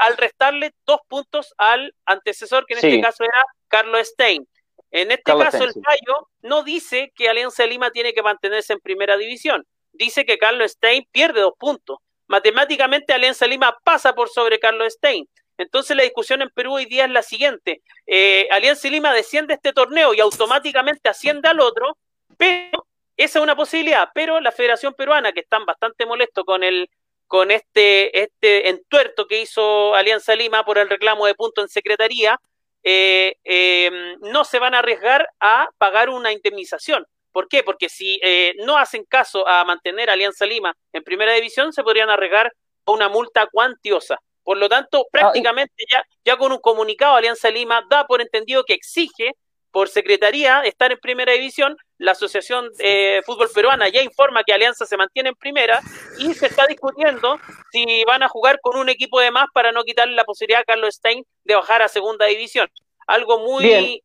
al restarle dos puntos al antecesor, que en este caso era Carlos Stein. En este caso, el fallo no dice que Alianza Lima tiene que mantenerse en primera división. Dice que Carlos Stein pierde dos puntos. Matemáticamente, Alianza Lima pasa por sobre Carlos Stein. Entonces, la discusión en Perú hoy día es la siguiente: eh, Alianza Lima desciende este torneo y automáticamente asciende al otro, pero esa es una posibilidad. Pero la Federación Peruana, que están bastante molestos con el con este, este entuerto que hizo Alianza Lima por el reclamo de puntos en secretaría, eh, em, no se van a arriesgar a pagar una indemnización. ¿Por qué? Porque si eh, no hacen caso a mantener Alianza Lima en primera división, se podrían arriesgar a una multa cuantiosa. Por lo tanto, ah, prácticamente ya, ya con un comunicado, Alianza Lima da por entendido que exige por secretaría estar en primera división. La Asociación de Fútbol Peruana ya informa que Alianza se mantiene en primera y se está discutiendo si van a jugar con un equipo de más para no quitarle la posibilidad a Carlos Stein de bajar a segunda división. Algo muy,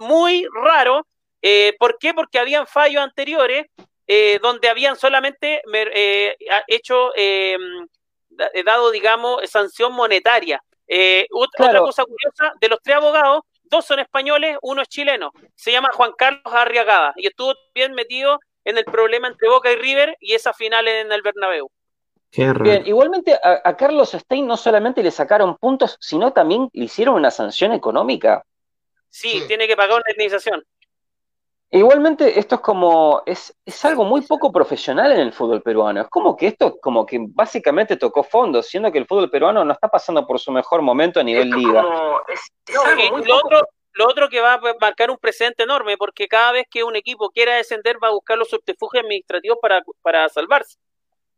muy, raro. Eh, ¿Por qué? Porque habían fallos anteriores eh, donde habían solamente eh, hecho, dado, digamos, sanción monetaria. Otra cosa curiosa, de los tres abogados, dos son españoles, uno es chileno. Se llama Juan Carlos Arriagada y estuvo bien metido en el problema entre Boca y River y esa final en el Bernabéu. Bien, igualmente a, Carlos Stein no solamente le sacaron puntos, sino también le hicieron una sanción económica. Sí, tiene que pagar una indemnización. Igualmente, esto es como, es, es algo muy poco profesional en el fútbol peruano. Es como que esto, como que básicamente tocó fondo, siendo que el fútbol peruano no está pasando por su mejor momento a nivel liga. lo, otro, lo otro que va a marcar un presente enorme, porque cada vez que un equipo quiera descender va a buscar los subterfugios administrativos para, para salvarse.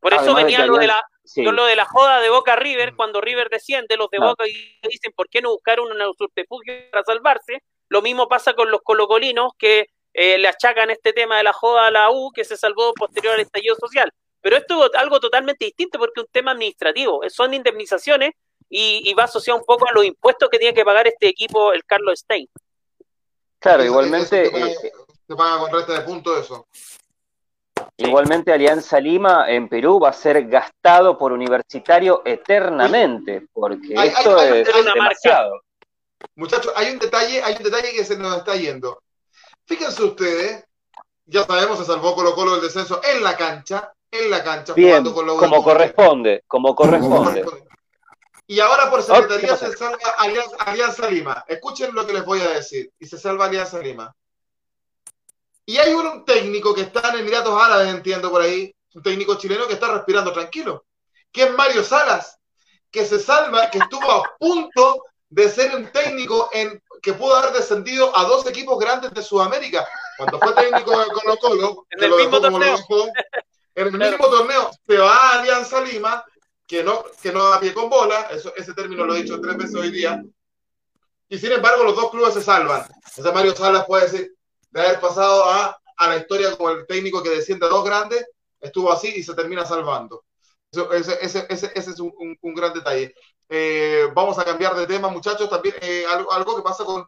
Por eso venía lo, de la, lo de la joda de Boca River, cuando River desciende, los de Boca dicen, ¿por qué no buscar un subterfugio para salvarse? Lo mismo pasa con los colocolinos que eh, le achacan este tema de la joda a la U que se salvó posterior al estallido social. Pero esto es algo totalmente distinto porque es un tema administrativo, son indemnizaciones y, va asociado un poco a los impuestos que tiene que pagar este equipo, el Carlos Stein. Claro, igualmente. se, paga, con resta de puntos eso. Igualmente Alianza Lima en Perú va a ser gastado por universitario eternamente, porque esto es, demasiado. Muchachos, hay un detalle, hay un detalle que se nos está yendo. Fíjense ustedes, ya sabemos, se salvó Colo Colo del descenso en la cancha, en la cancha, jugando con los como corresponde, como corresponde. Y ahora por secretaría se salva Alianza, Lima. Escuchen lo que les voy a decir. Y se salva Alianza Lima. Y hay un técnico que está en Emiratos Árabes, entiendo por ahí, un técnico chileno que está respirando tranquilo, que es Mario Salas, que se salva, que estuvo a punto de ser un técnico en, que pudo haber descendido a dos equipos grandes de Sudamérica. Cuando fue técnico de Colo Colo, en el mismo torneo. en el mismo torneo se va a Alianza Lima, que no, que no da pie con bola, eso, ese término lo he dicho tres veces hoy día, y sin embargo los dos clubes se salvan. Ese Mario Salas puede decir, de haber pasado a, a la historia como el técnico que desciende a dos grandes, estuvo así y se termina salvando. ese, ese, ese, ese, es un, un, gran detalle. Eh, vamos a cambiar de tema, muchachos. También eh, algo, algo, que pasa con,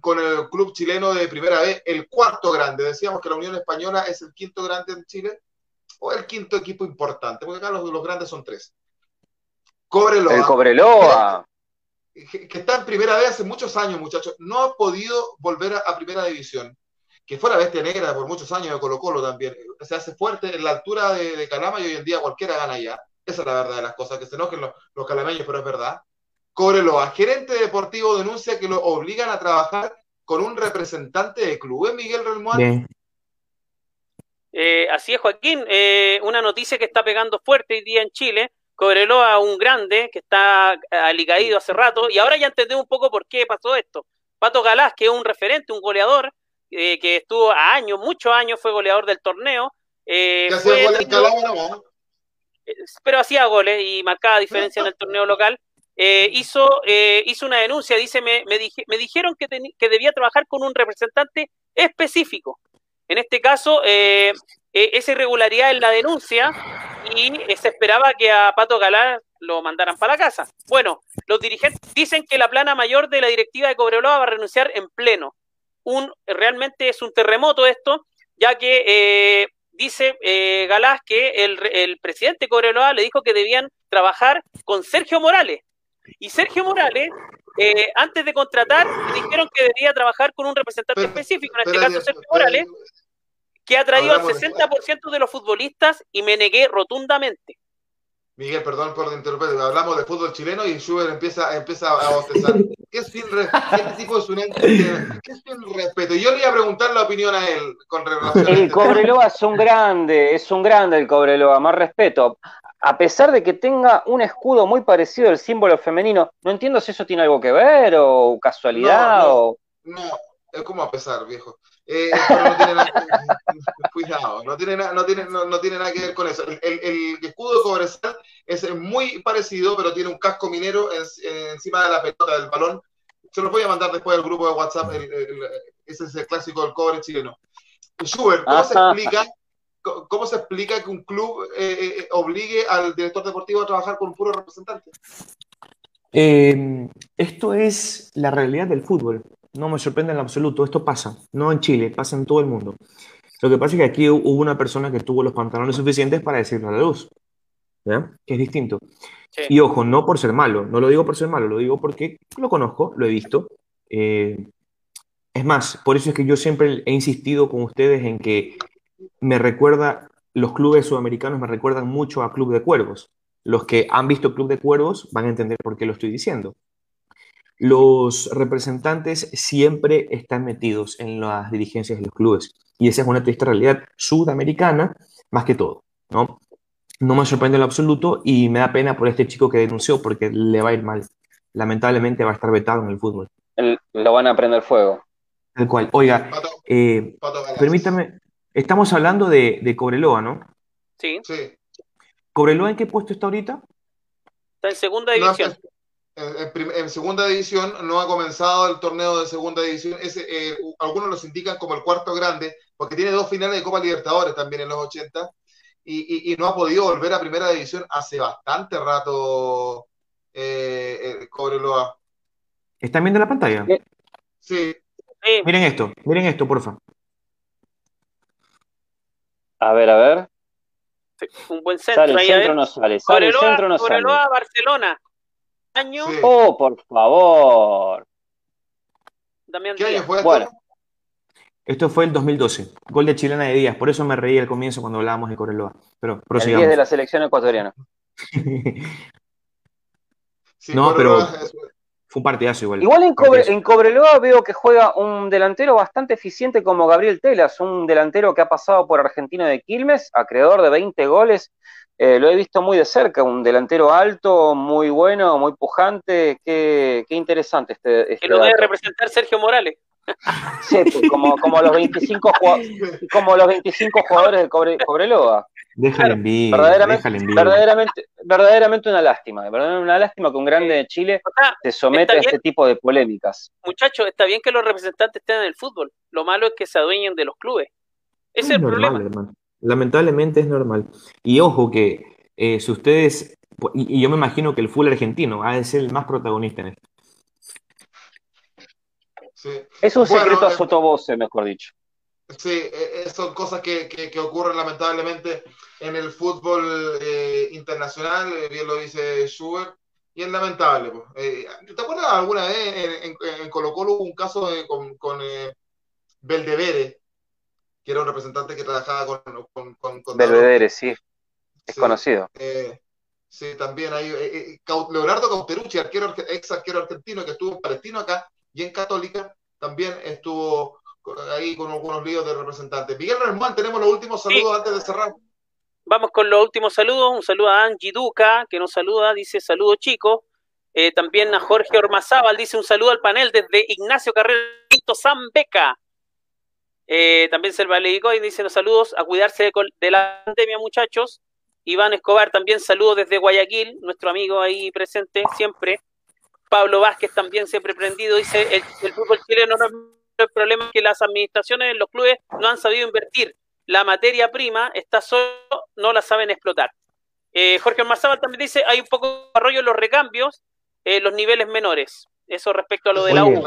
con el club chileno de primera vez, el cuarto grande. Decíamos que la Unión Española es el quinto grande en Chile, o el quinto equipo importante, porque acá los, los grandes son tres. Cobreloa. El Cobreloa. Que, que, está en primera vez hace muchos años, muchachos. No ha podido volver a, a primera división que fue la bestia negra por muchos años de Colo Colo también. Se hace fuerte en la altura de, de Calama y hoy en día cualquiera gana ya. Esa es la verdad de las cosas, que se enojen los, los calameños, pero es verdad. Cobreloa, gerente deportivo denuncia que lo obligan a trabajar con un representante de club, ¿eh, Miguel Relmuán? Eh, así es, Joaquín. Eh, una noticia que está pegando fuerte hoy día en Chile. Cobreloa, un grande que está alicaído hace rato, y ahora ya entendemos un poco por qué pasó esto. Pato Galás, que es un referente, un goleador, eh, que estuvo a años, muchos años, fue goleador del torneo. Eh, pero hacía goles y marcaba diferencia en el torneo local. Eh, hizo, hizo una denuncia, dice, me, me, me dijeron que, que, debía trabajar con un representante específico. En este caso, esa irregularidad en la denuncia y se esperaba que a Pato Galá lo mandaran para casa. Bueno, los dirigentes dicen que la plana mayor de la directiva de Cobreloa va a renunciar en pleno un, realmente es un terremoto esto, ya que eh, dice eh, Galás que el, el presidente Cobreloa le dijo que debían trabajar con Sergio Morales. Y Sergio Morales, eh, antes de contratar, le dijeron que debía trabajar con un representante específico, en este caso Sergio Morales, que ha traído al 60% de los futbolistas y me negué rotundamente. Miguel, perdón por interrumpir, hablamos de fútbol chileno y Schubert empieza, empieza a bostezar. ¿Qué es sin ¿Qué tipo de ¿Qué es sin respeto? Y yo le iba a preguntar la opinión a él con relación El este Cobreloa es un grande, es un grande el Cobreloa, más respeto. A pesar de que tenga un escudo muy parecido al símbolo femenino, no entiendo si eso tiene algo que ver o casualidad no, o. No, es como a pesar, viejo. Eh, pero no tiene nada, cuidado, no tiene, no, tiene, no, tiene nada que ver con eso. El, el, escudo de Cobresal es muy parecido, pero tiene un casco minero encima de la pelota del balón. Se los voy a mandar después al grupo de WhatsApp. ese es el clásico del cobre chileno. Schubert, ¿cómo se explica? ¿Cómo se explica que un club eh, eh, obligue al director deportivo a trabajar con un puro representante? esto es la realidad del fútbol. No me sorprende en absoluto, esto pasa, no en Chile, pasa en todo el mundo. Lo que pasa es que aquí hubo una persona que tuvo los pantalones suficientes para decirlo a la luz, ¿ya? que es distinto. Y ojo, no por ser malo, no lo digo por ser malo, lo digo porque lo conozco, lo he visto. Eh, es más, por eso es que yo siempre he insistido con ustedes en que me recuerda, los clubes sudamericanos me recuerdan mucho a Club de Cuervos. Los que han visto Club de Cuervos van a entender por qué lo estoy diciendo los representantes siempre están metidos en las dirigencias de los clubes. Y esa es una triste realidad sudamericana, más que todo, ¿no? No me sorprende en lo absoluto y me da pena por este chico que denunció porque le va a ir mal. Lamentablemente va a estar vetado en el fútbol. lo van a prender fuego. Tal cual. Oiga, eh, permítame, estamos hablando de, de, Cobreloa, ¿no? Sí. sí. ¿Cobreloa en qué puesto está ahorita? Está en segunda división en, segunda división, no ha comenzado el torneo de segunda división. Ese, eh, algunos los indican como el cuarto grande, porque tiene dos finales de Copa Libertadores también en los 80, y, no ha podido volver a primera división hace bastante rato eh, Cobreloa. ¿Están viendo la pantalla? Sí. Miren esto, miren esto, porfa. A ver, a ver. un buen centro. Sale el centro, no sale. Sale el centro, no sale. Barcelona. Año. Oh, por favor. ¿Qué año fue esto? Bueno. Esto fue el 2012, gol de chilena de Díaz, por eso me reí al comienzo cuando hablábamos de Coreloa. Pero El 10 de la selección ecuatoriana. no, pero fue un partidazo igual. Igual en, Cobreloa veo que juega un delantero bastante eficiente como Gabriel Telas, un delantero que ha pasado por Argentino de Quilmes, acreedor de 20 goles. Eh, lo he visto muy de cerca, un delantero alto, muy bueno, muy pujante. Qué, interesante este. este que lo debe representar Sergio Morales. Sí, pues, como, como, los 25 como los 25 jugadores de Cobreloa. Déjale en vivo, verdaderamente, verdaderamente, verdaderamente, una lástima, verdaderamente una lástima que un grande de Chile se someta a este tipo de polémicas. Muchachos, está bien que los representantes estén en el fútbol, lo malo es que se adueñen de los clubes. Ese es, el problema. Lamentablemente es normal. Y ojo que eh, si ustedes, y, yo me imagino que el fútbol argentino ha de ser el más protagonista en esto. Es un secreto a eh, sotovoce, mejor dicho. Sí, e, e, son cosas que, que, ocurren lamentablemente en el fútbol eh, internacional, bien lo dice Schubert, y es lamentable. Pues. Eh, ¿Te acuerdas alguna vez en, en, Colo Colo hubo un caso con, con Beldevere, que era un representante que trabajaba con... con, con Belvedere, sí, es conocido. sí, también hay Leonardo Cauterucci, arquero, ex arquero argentino que estuvo en Palestino acá y en Católica, también estuvo ahí con algunos líos de representantes. Miguel Ramón, tenemos los últimos saludos antes de cerrar. Vamos con los últimos saludos. Un saludo a Angie Duca, que nos saluda, dice saludos chicos. Eh, también a Jorge Ormazábal, dice un saludo al panel desde Ignacio Carrera Zambeca. Eh, también Selva y dice los saludos a cuidarse de, la pandemia, muchachos. Iván Escobar también saludos desde Guayaquil, nuestro amigo ahí presente siempre. Pablo Vázquez también siempre prendido, dice el, el fútbol chileno no el problema es que las administraciones en los clubes no han sabido invertir. La materia prima está solo, no la saben explotar. Eh, Jorge Ormazábal también dice, hay un poco de desarrollo en los recambios, en los niveles menores. Eso respecto a lo de la U.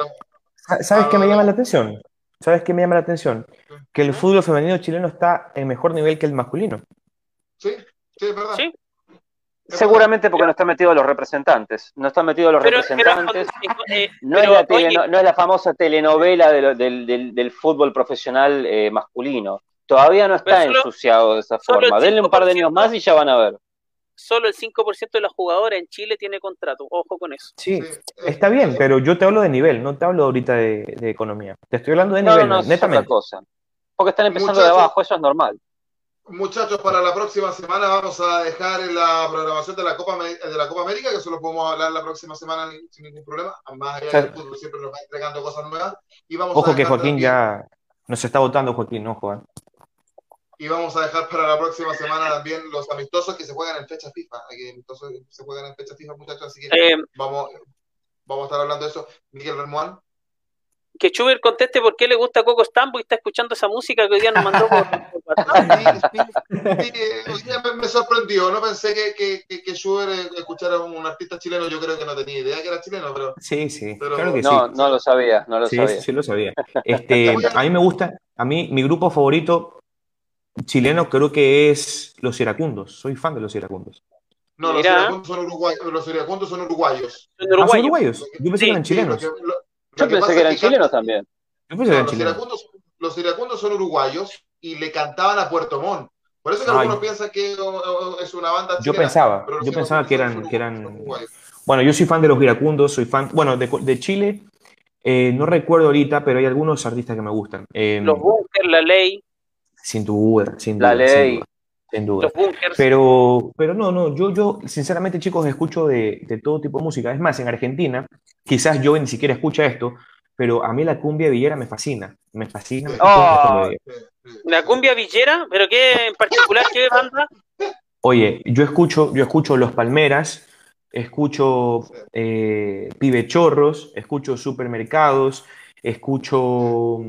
¿Sabes qué me llama la atención? ¿Sabes qué me llama la atención? Que el fútbol femenino chileno está en mejor nivel que el masculino. Sí, sí, es verdad. ¿Sí? Seguramente porque no están metidos los representantes. No están metidos los representantes. Eh, no, es la famosa telenovela del, fútbol profesional eh, masculino. Todavía no está ensuciado de esa forma. Denle un par de años más y ya van a ver. Solo el 5% de las jugadoras en Chile tiene contrato. Ojo con eso. Sí, está bien, pero yo te hablo de nivel, no te hablo ahorita de, economía. Te estoy hablando de nivel, no, netamente. cosa. Porque están empezando de abajo, eso es normal. Muchachos, para la próxima semana vamos a dejar la programación de la Copa de la Copa América, que eso lo podemos hablar la próxima semana sin ningún problema. Más allá del fútbol siempre nos va entregando cosas nuevas. Y vamos Ojo que Joaquín ya nos está votando, Joaquín, no Juan. Y vamos a dejar para la próxima semana también los amistosos que se juegan en fecha FIFA. Que amistosos se juegan en fecha FIFA, muchachos, así que eh, vamos, vamos a estar hablando de eso. Miguel Remuán que Schubert conteste por qué le gusta Coco Stambo y está escuchando esa música que hoy día nos mandó por, sí, hoy día me, sorprendió, no pensé que, que, que, Schubert escuchara a un artista chileno, yo creo que no tenía idea que era chileno, pero... Sí, sí, claro que no, sí. No lo sabía, no lo sí, sabía. Sí, lo sabía. Este, a mí me gusta, a mí mi grupo favorito chileno creo que es Los Iracundos, soy fan de Los Iracundos. No, los iracundos, son uruguayos, los iracundos son uruguayos. Son uruguayos. Ah, son uruguayos. Yo pensé que eran chilenos. Yo pensé que eran chilenos también. los, iracundos, son uruguayos y le cantaban a Puerto Montt. Por eso que algunos piensan que es una banda chilena. Yo pensaba, yo pensaba que eran, que eran... Bueno, yo soy fan de los iracundos, soy fan, bueno, de, Chile, eh, no recuerdo ahorita, pero hay algunos artistas que me gustan. Em, los Bunkers, La Ley. Sin duda, sin duda. La Ley. Sin duda. Pero, pero no, no, yo, yo sinceramente, chicos, escucho de, de, todo tipo de música. Es más, en Argentina, quizás yo ni siquiera escucha esto, pero a mí la cumbia villera me fascina. Me fascina. Oh, ¿La cumbia villera? ¿Pero qué en particular? ¿Qué banda? Oye, yo escucho, yo escucho Los Palmeras, escucho eh, Pibe Chorros, escucho Supermercados, escucho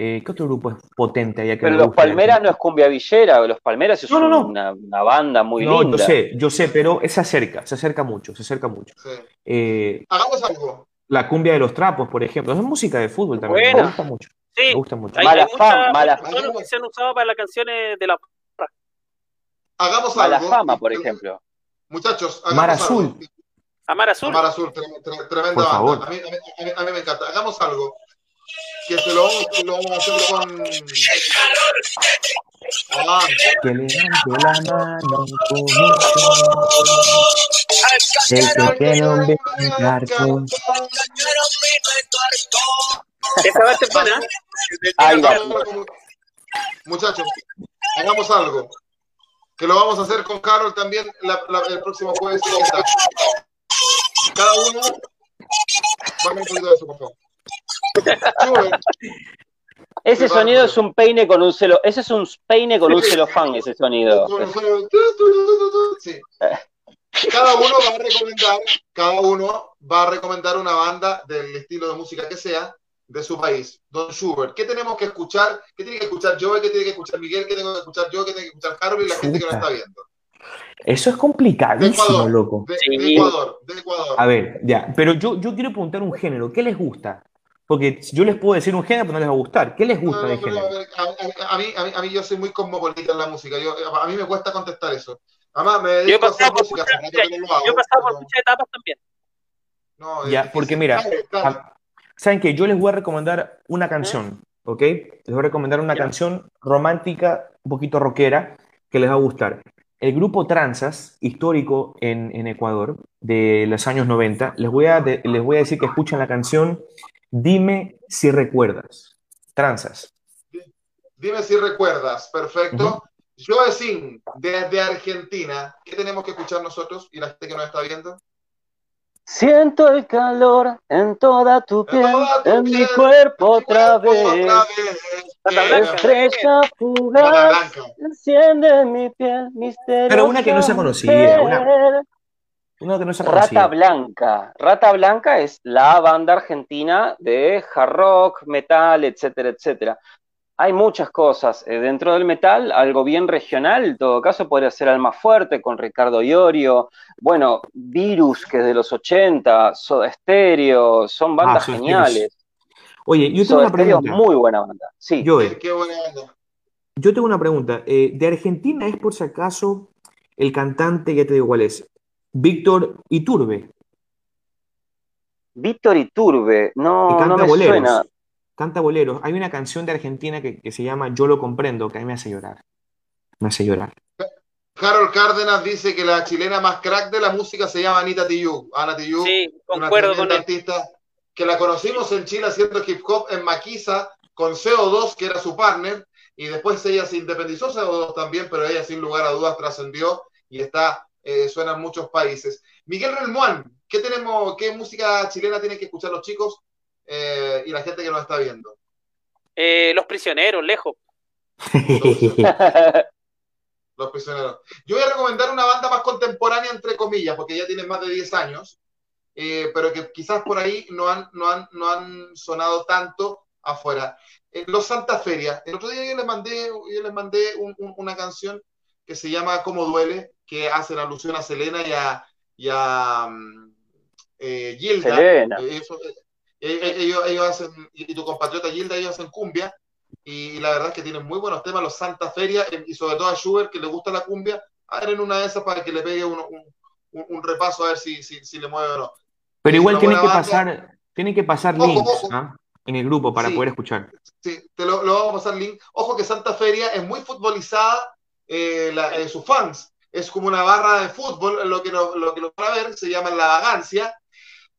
Eh, ¿Qué otro grupo es potente allá que Pero los Palmeras no es cumbia villera, los Palmeras es Una, banda muy no, linda. Yo sé, yo sé, pero se acerca, se acerca mucho, se acerca mucho. Eh, Hagamos algo. La cumbia de los trapos, por ejemplo, es música de fútbol también, me gusta mucho. Sí, me gusta mucho. Hay, mala fama, mala fama. que se han usado para las canciones de la Hagamos mala algo. fama, por ejemplo. Muchachos, hagamos Mar Azul. Algo. Amar Azul. Amar Azul, tremenda por favor. A mí, a, mí, a mí me encanta. Hagamos algo que se lo, lo vamos a hacer con. Ah. Que levante la mano El que tiene un barco. Esa va a ser buena. Muchachos, hagamos algo. Que lo vamos a hacer con Carol también la, la, el próximo jueves. Cada uno. Vamos un poquito de eso, por favor. Ese sonido es un peine con un celo. Ese es un peine con un celofán, ese sonido. Cada uno va a recomendar, cada uno va a recomendar una banda del estilo de música que sea de su país. Don Schubert, ¿qué tenemos que escuchar? ¿Qué tiene que escuchar yo? ¿Qué tiene que escuchar Miguel? ¿Qué tengo que escuchar yo? ¿Qué tiene que escuchar Carlos y la gente que nos está viendo? Eso es complicadísimo, loco. De, Ecuador, de Ecuador. A ver, ya, pero yo, yo quiero preguntar un género. ¿Qué les gusta? Porque yo les puedo decir un género, pero no les va a gustar. ¿Qué les gusta de género? A, mí, a, mí, yo soy muy cosmopolita en la música. a mí me cuesta contestar eso. Además, me dedico a hacer música. yo he pasado por muchas etapas también. No, ya, porque mira, ¿saben qué? Yo les voy a recomendar una canción, ¿ok? Les voy a recomendar una canción romántica, un poquito rockera, que les va a gustar. El grupo Transas, histórico en, en Ecuador, de los años 90, les voy, a les voy a decir que escuchen la canción Dime si recuerdas. Tranzas. Dime si recuerdas. Perfecto. Yo -huh. desde Argentina, ¿qué tenemos que escuchar nosotros y la gente que nos está viendo? Siento el calor en toda tu piel, en, mi cuerpo otra vez. La estrella fugaz enciende mi piel misteriosa. Pero una que no se conocía, una, Rata Blanca. Rata Blanca es la banda argentina de hard rock, metal, etcétera, etcétera. Hay muchas cosas. Eh, dentro del metal, algo bien regional, en todo caso podría ser Alma Fuerte con Ricardo Iorio. Bueno, Virus, que es de los 80, Soda Stereo, son ah, bandas geniales. Oye, yo tengo una pregunta. muy buena banda. Sí. Yo, Qué buena banda. Yo tengo una pregunta. Eh, ¿De Argentina es por si acaso el cantante, ya te digo cuál es, Víctor Iturbe. Víctor Iturbe, no, no me boleros, suena. Canta boleros. Hay una canción de Argentina que, se llama Yo lo comprendo, que a mí me hace llorar. Me hace llorar. Harold Cárdenas dice que la chilena más crack de la música se llama Anita Tijoux. Ana Tijoux, sí, concuerdo una con artista que la conocimos en Chile haciendo hip hop en Maquisa con CO2, que era su partner, y después ella se independizó CO2 también, pero ella sin lugar a dudas trascendió y está eh, suena en muchos países. Miguel Relmuán, ¿qué, tenemos, ¿qué música chilena tienen que escuchar los chicos eh, y la gente que nos está viendo? Eh, los prisioneros, lejos. los prisioneros. Yo voy a recomendar una banda más contemporánea, entre comillas, porque ya tienen más de 10 años, pero que quizás por ahí no han, no han, no han sonado tanto afuera. los Santa Feria. El otro día yo les mandé, yo les mandé una canción que se llama Cómo Duele, que hacen alusión a Selena y a, mm, eh, Gilda. Selena. Eh, eh, ellos, hacen, y tu compatriota Gilda, ellos hacen cumbia, y, la verdad es que tienen muy buenos temas, los Santa Feria, y sobre todo a Schubert, que le gusta la cumbia, a ver en una de esas para que le pegue un, un, repaso a ver si, si, le mueve o no. Pero igual tiene que, pasar, tiene que pasar links ¿ah? en el grupo para poder escuchar. Sí, te lo, lo, vamos a pasar link. Ojo que Santa Feria es muy futbolizada eh, eh, sus fans. Es como una barra de fútbol, lo que lo, lo que lo van a ver, se llama La Vagancia.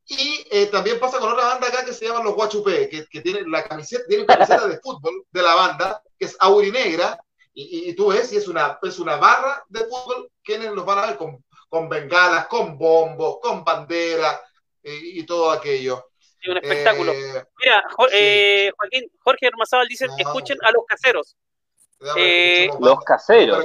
Y eh, también pasa con otra banda acá que se llama Los Guachupé, que, que tiene la camiseta, tiene camiseta de fútbol de la banda, que es aurinegra, y, y, tú ves, y es una, es una barra de fútbol, quienes los van a ver con, con bengalas, con bombos, con bandera y todo aquello. un espectáculo. Mira, Joaquín, Jorge Hermazábal dice, escuchen a los caseros. Eh, los caseros.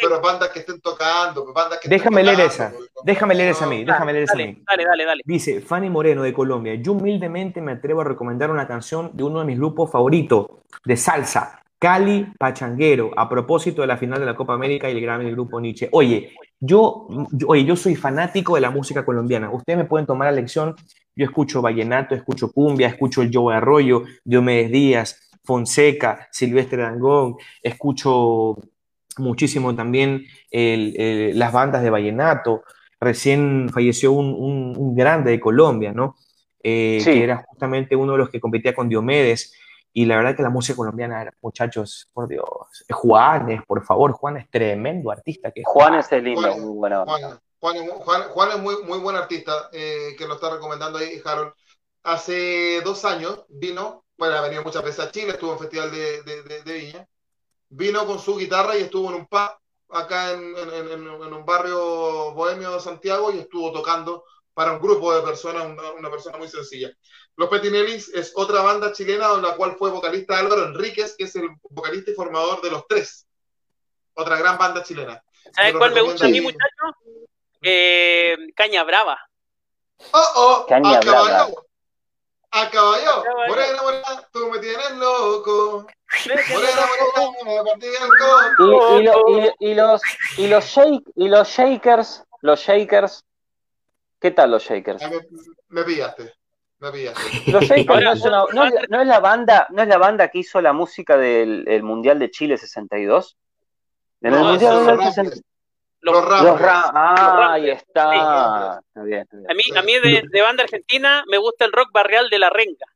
Pero, bandas que estén tocando, bandas que Déjame leer esa. Déjame leer esa a mí. Déjame leer esa a mí. Dale, dale, dale. Dice Fanny Moreno de Colombia. Yo humildemente me atrevo a recomendar una canción de uno de mis grupos favoritos de salsa. Cali Pachanguero, a propósito de la final de la Copa América y el Grammy del grupo Nietzsche. Oye, yo, oye, yo soy fanático de la música colombiana. Ustedes me pueden tomar la lección. Yo escucho vallenato, escucho cumbia, escucho el Joe Arroyo, Diomedes Díaz, Fonseca, Silvestre Dangón, escucho muchísimo también las bandas de vallenato. Recién falleció un, grande de Colombia, ¿no? Eh, que era justamente uno de los que competía con Diomedes. Y la verdad que la música colombiana, muchachos, por Dios, Juanes, por favor, Juan es tremendo artista. Que Juan es el lindo, muy bueno. Juan, es muy, muy buen artista, eh, que lo está recomendando ahí Harold. Hace dos años vino bueno, ha venido muchas veces a Chile, estuvo en el Festival de, Viña, vino con su guitarra y estuvo en un pub acá en, un barrio bohemio de Santiago y estuvo tocando para un grupo de personas, una, persona muy sencilla. Los Petinellis es otra banda chilena de la cual fue vocalista Álvaro Enríquez, que es el vocalista y formador de Los Tres, otra gran banda chilena. ¿Sabes cuál me gusta a mí, muchacho? Eh, Caña Brava. Oh, oh, Caña Brava a caballo. Morena, morena, tú me tienes loco. Morena, morena, me partí el coco. Y, y, y, los, y, los shake, y los shakers, los shakers, ¿qué tal los shakers? Me, me pillaste. Me pillaste. Los Shakers no es, una, no, es, no es, la banda, no es la banda que hizo la música del el Mundial de Chile 62. En el Mundial del 62. Los, los, los Ah, ahí está. está, bien, A mí, a mí de, de, banda argentina me gusta el rock barrial de La Renga.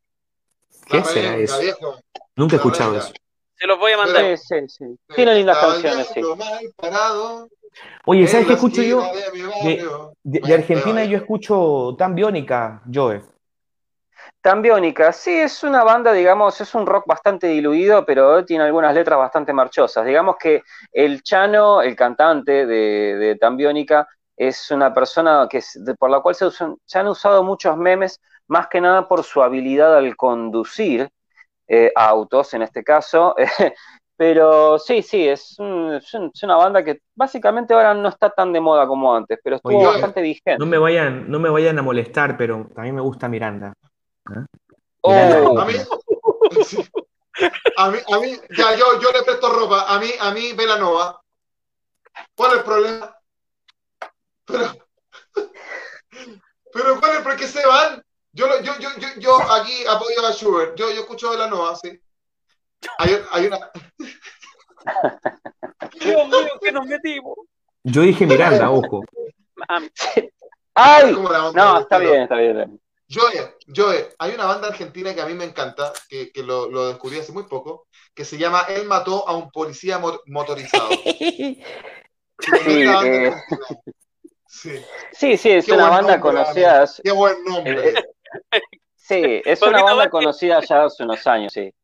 ¿Qué será eso? Nunca he escuchado eso. Se los voy a mandar. Sí, sí, sí. Tiene lindas canciones, sí. Oye, ¿sabes qué escucho yo? De, de, Argentina yo escucho tan biónica, Joe. Tambiónica, sí, es una banda, digamos, es un rock bastante diluido, pero tiene algunas letras bastante marchosas. Digamos que el Chano, el cantante de, de Tambiónica, es una persona que por la cual se, se, han usado muchos memes, más que nada por su habilidad al conducir eh, autos, en este caso. pero sí, sí, es, es, una banda que básicamente ahora no está tan de moda como antes, pero estuvo bastante vigente. No me, vayan, no me vayan a molestar, pero también me gusta Miranda. ¿Eh? Oh. A, mí, a, mí, a mí, ya yo, yo le presto ropa. A mí, a mí, Velanova. ¿Cuál es el problema? Pero, pero ¿cuál es? ¿Por qué se van? Yo, yo, yo, yo, yo aquí apoyo a Schubert. Yo, yo escucho Velanova, sí. Hay, hay una. Dios mío, que nos metimos. Yo dije Miranda, ojo. ¡Ay! No, está bien, está bien. Joe, Joe, hay una banda argentina que a mí me encanta, que, que lo, lo, descubrí hace muy poco, que se llama Él mató a un policía motorizado. Sí, sí, sí, es una banda conocida. Qué buen nombre. Eh, eh, sí, es una banda conocida ya hace unos años, sí.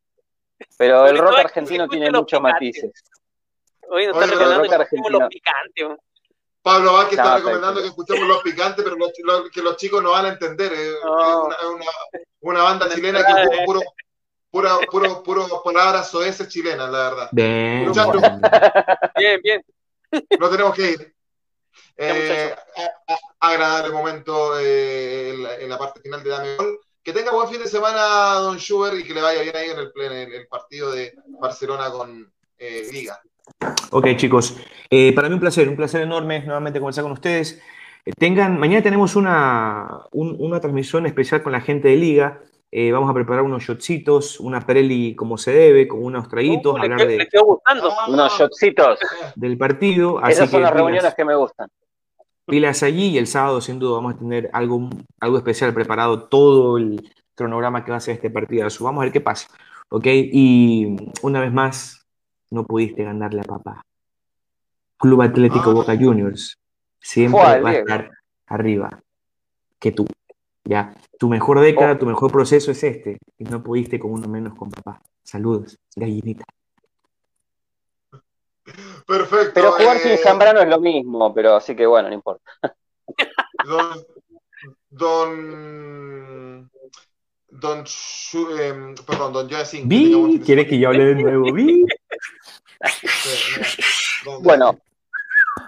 Pero el rock argentino tiene muchos matices. Oye, nos están recordando los picantes. Pablo Vázquez está recomendando que escuchemos los picantes, pero que los chicos no van a entender. Es una, banda chilena que es puro, pura, puro, puro palabras soeces chilenas, la verdad. Bien, bien, bien. No tenemos que ir. Eh, agradable momento eh, en, la, parte final de Dame Gol. Que tenga buen fin de semana, don Schubert, y que le vaya bien ahí en el, en el partido de Barcelona con eh, Liga. Ok, chicos. Eh, para mí un placer, un placer enorme nuevamente conversar con ustedes. Eh, tengan, mañana tenemos una, una transmisión especial con la gente de Liga. Eh, vamos a preparar unos shotcitos, una preli como se debe, con unos traguitos, uh, hablar de, gustando. unos shotcitos del partido. Esas son las reuniones que me gustan. Pilas allí y el sábado sin duda vamos a tener algo, algo especial preparado, todo el cronograma que va a ser este partido. Vamos a ver qué pasa. ¿ok? Y una vez más, no pudiste ganarle a papá. Club Atlético ah. Boca Juniors siempre va a estar arriba que tú. Ya, tu mejor década, oh. tu mejor proceso es este, y no pudiste con uno menos con papá. Saludos, gallinita. Perfecto. Pero jugar sin sin eh, no es lo mismo, pero así que bueno, no importa. Don, don Don, eh, perdón, Don ¿Vi? ¿Quiere que yo hable de nuevo? ¿Vi? bueno,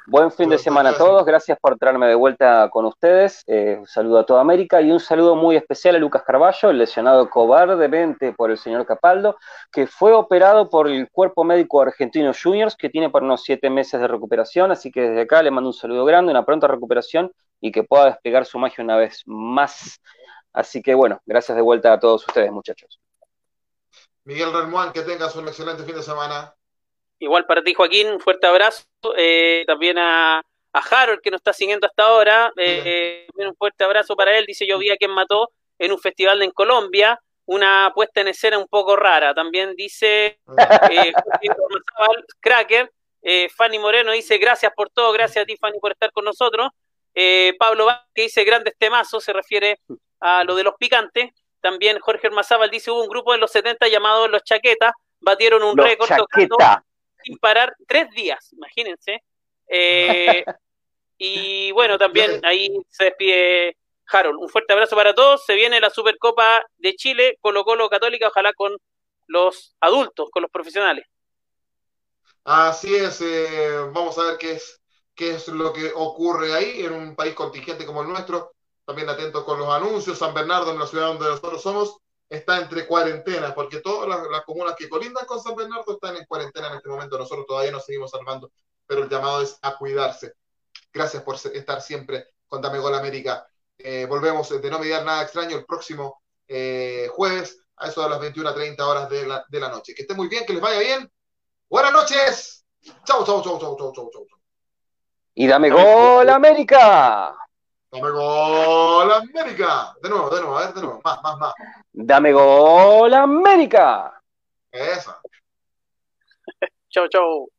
Buen fin de semana a todos, gracias por traerme de vuelta con ustedes. Eh, un saludo a toda América y un saludo muy especial a Lucas Carballo, el lesionado cobardemente por el señor Capaldo, que fue operado por el Cuerpo Médico Argentino Juniors, que tiene por unos siete meses de recuperación, así que desde acá le mando un saludo grande, una pronta recuperación y que pueda despegar su magia una vez más. Así que bueno, gracias de vuelta a todos ustedes, muchachos. Miguel Relmuán, que tengas un excelente fin de semana. Igual para ti, Joaquín, un fuerte abrazo. Eh, también a, a, Harold, que nos está siguiendo hasta ahora. Eh, un fuerte abrazo para él. Dice, yo vi a quien mató en un festival en Colombia. Una puesta en escena un poco rara. También dice eh, Cracker. Eh, Fanny Moreno dice, gracias por todo. Gracias a ti, Fanny, por estar con nosotros. Pablo que dice, grandes temazos. Se refiere a lo de los picantes. También Jorge Hermazábal dice, hubo un grupo en los 70 llamado Los Chaquetas. Batieron un récord sin parar tres días, imagínense. Eh, y bueno, también ahí se despide Harold. Un fuerte abrazo para todos. Se viene la Supercopa de Chile, Colo Colo Católica, ojalá con los adultos, con los profesionales. Así es, eh, vamos a ver qué es, qué es lo que ocurre ahí en un país contingente como el nuestro. También atentos con los anuncios. San Bernardo, en la ciudad donde nosotros somos, está entre cuarentenas, porque todas las, comunas que colindan con San Bernardo están en cuarentena en este momento. Nosotros todavía nos seguimos salvando, pero el llamado es a cuidarse. Gracias por estar siempre con Dame Gol América. Eh, volvemos de no mediar nada extraño el próximo eh, jueves a eso de las 21.30 horas de la, de la noche. Que esté muy bien, que les vaya bien. Buenas noches. Chau, chau, chau, chau, chau, chau, chau. Y dame gol América. Dame gol América. De nuevo, de nuevo, a ver, de nuevo. Más, más, más. Dame gol América. Esa. chau, chau.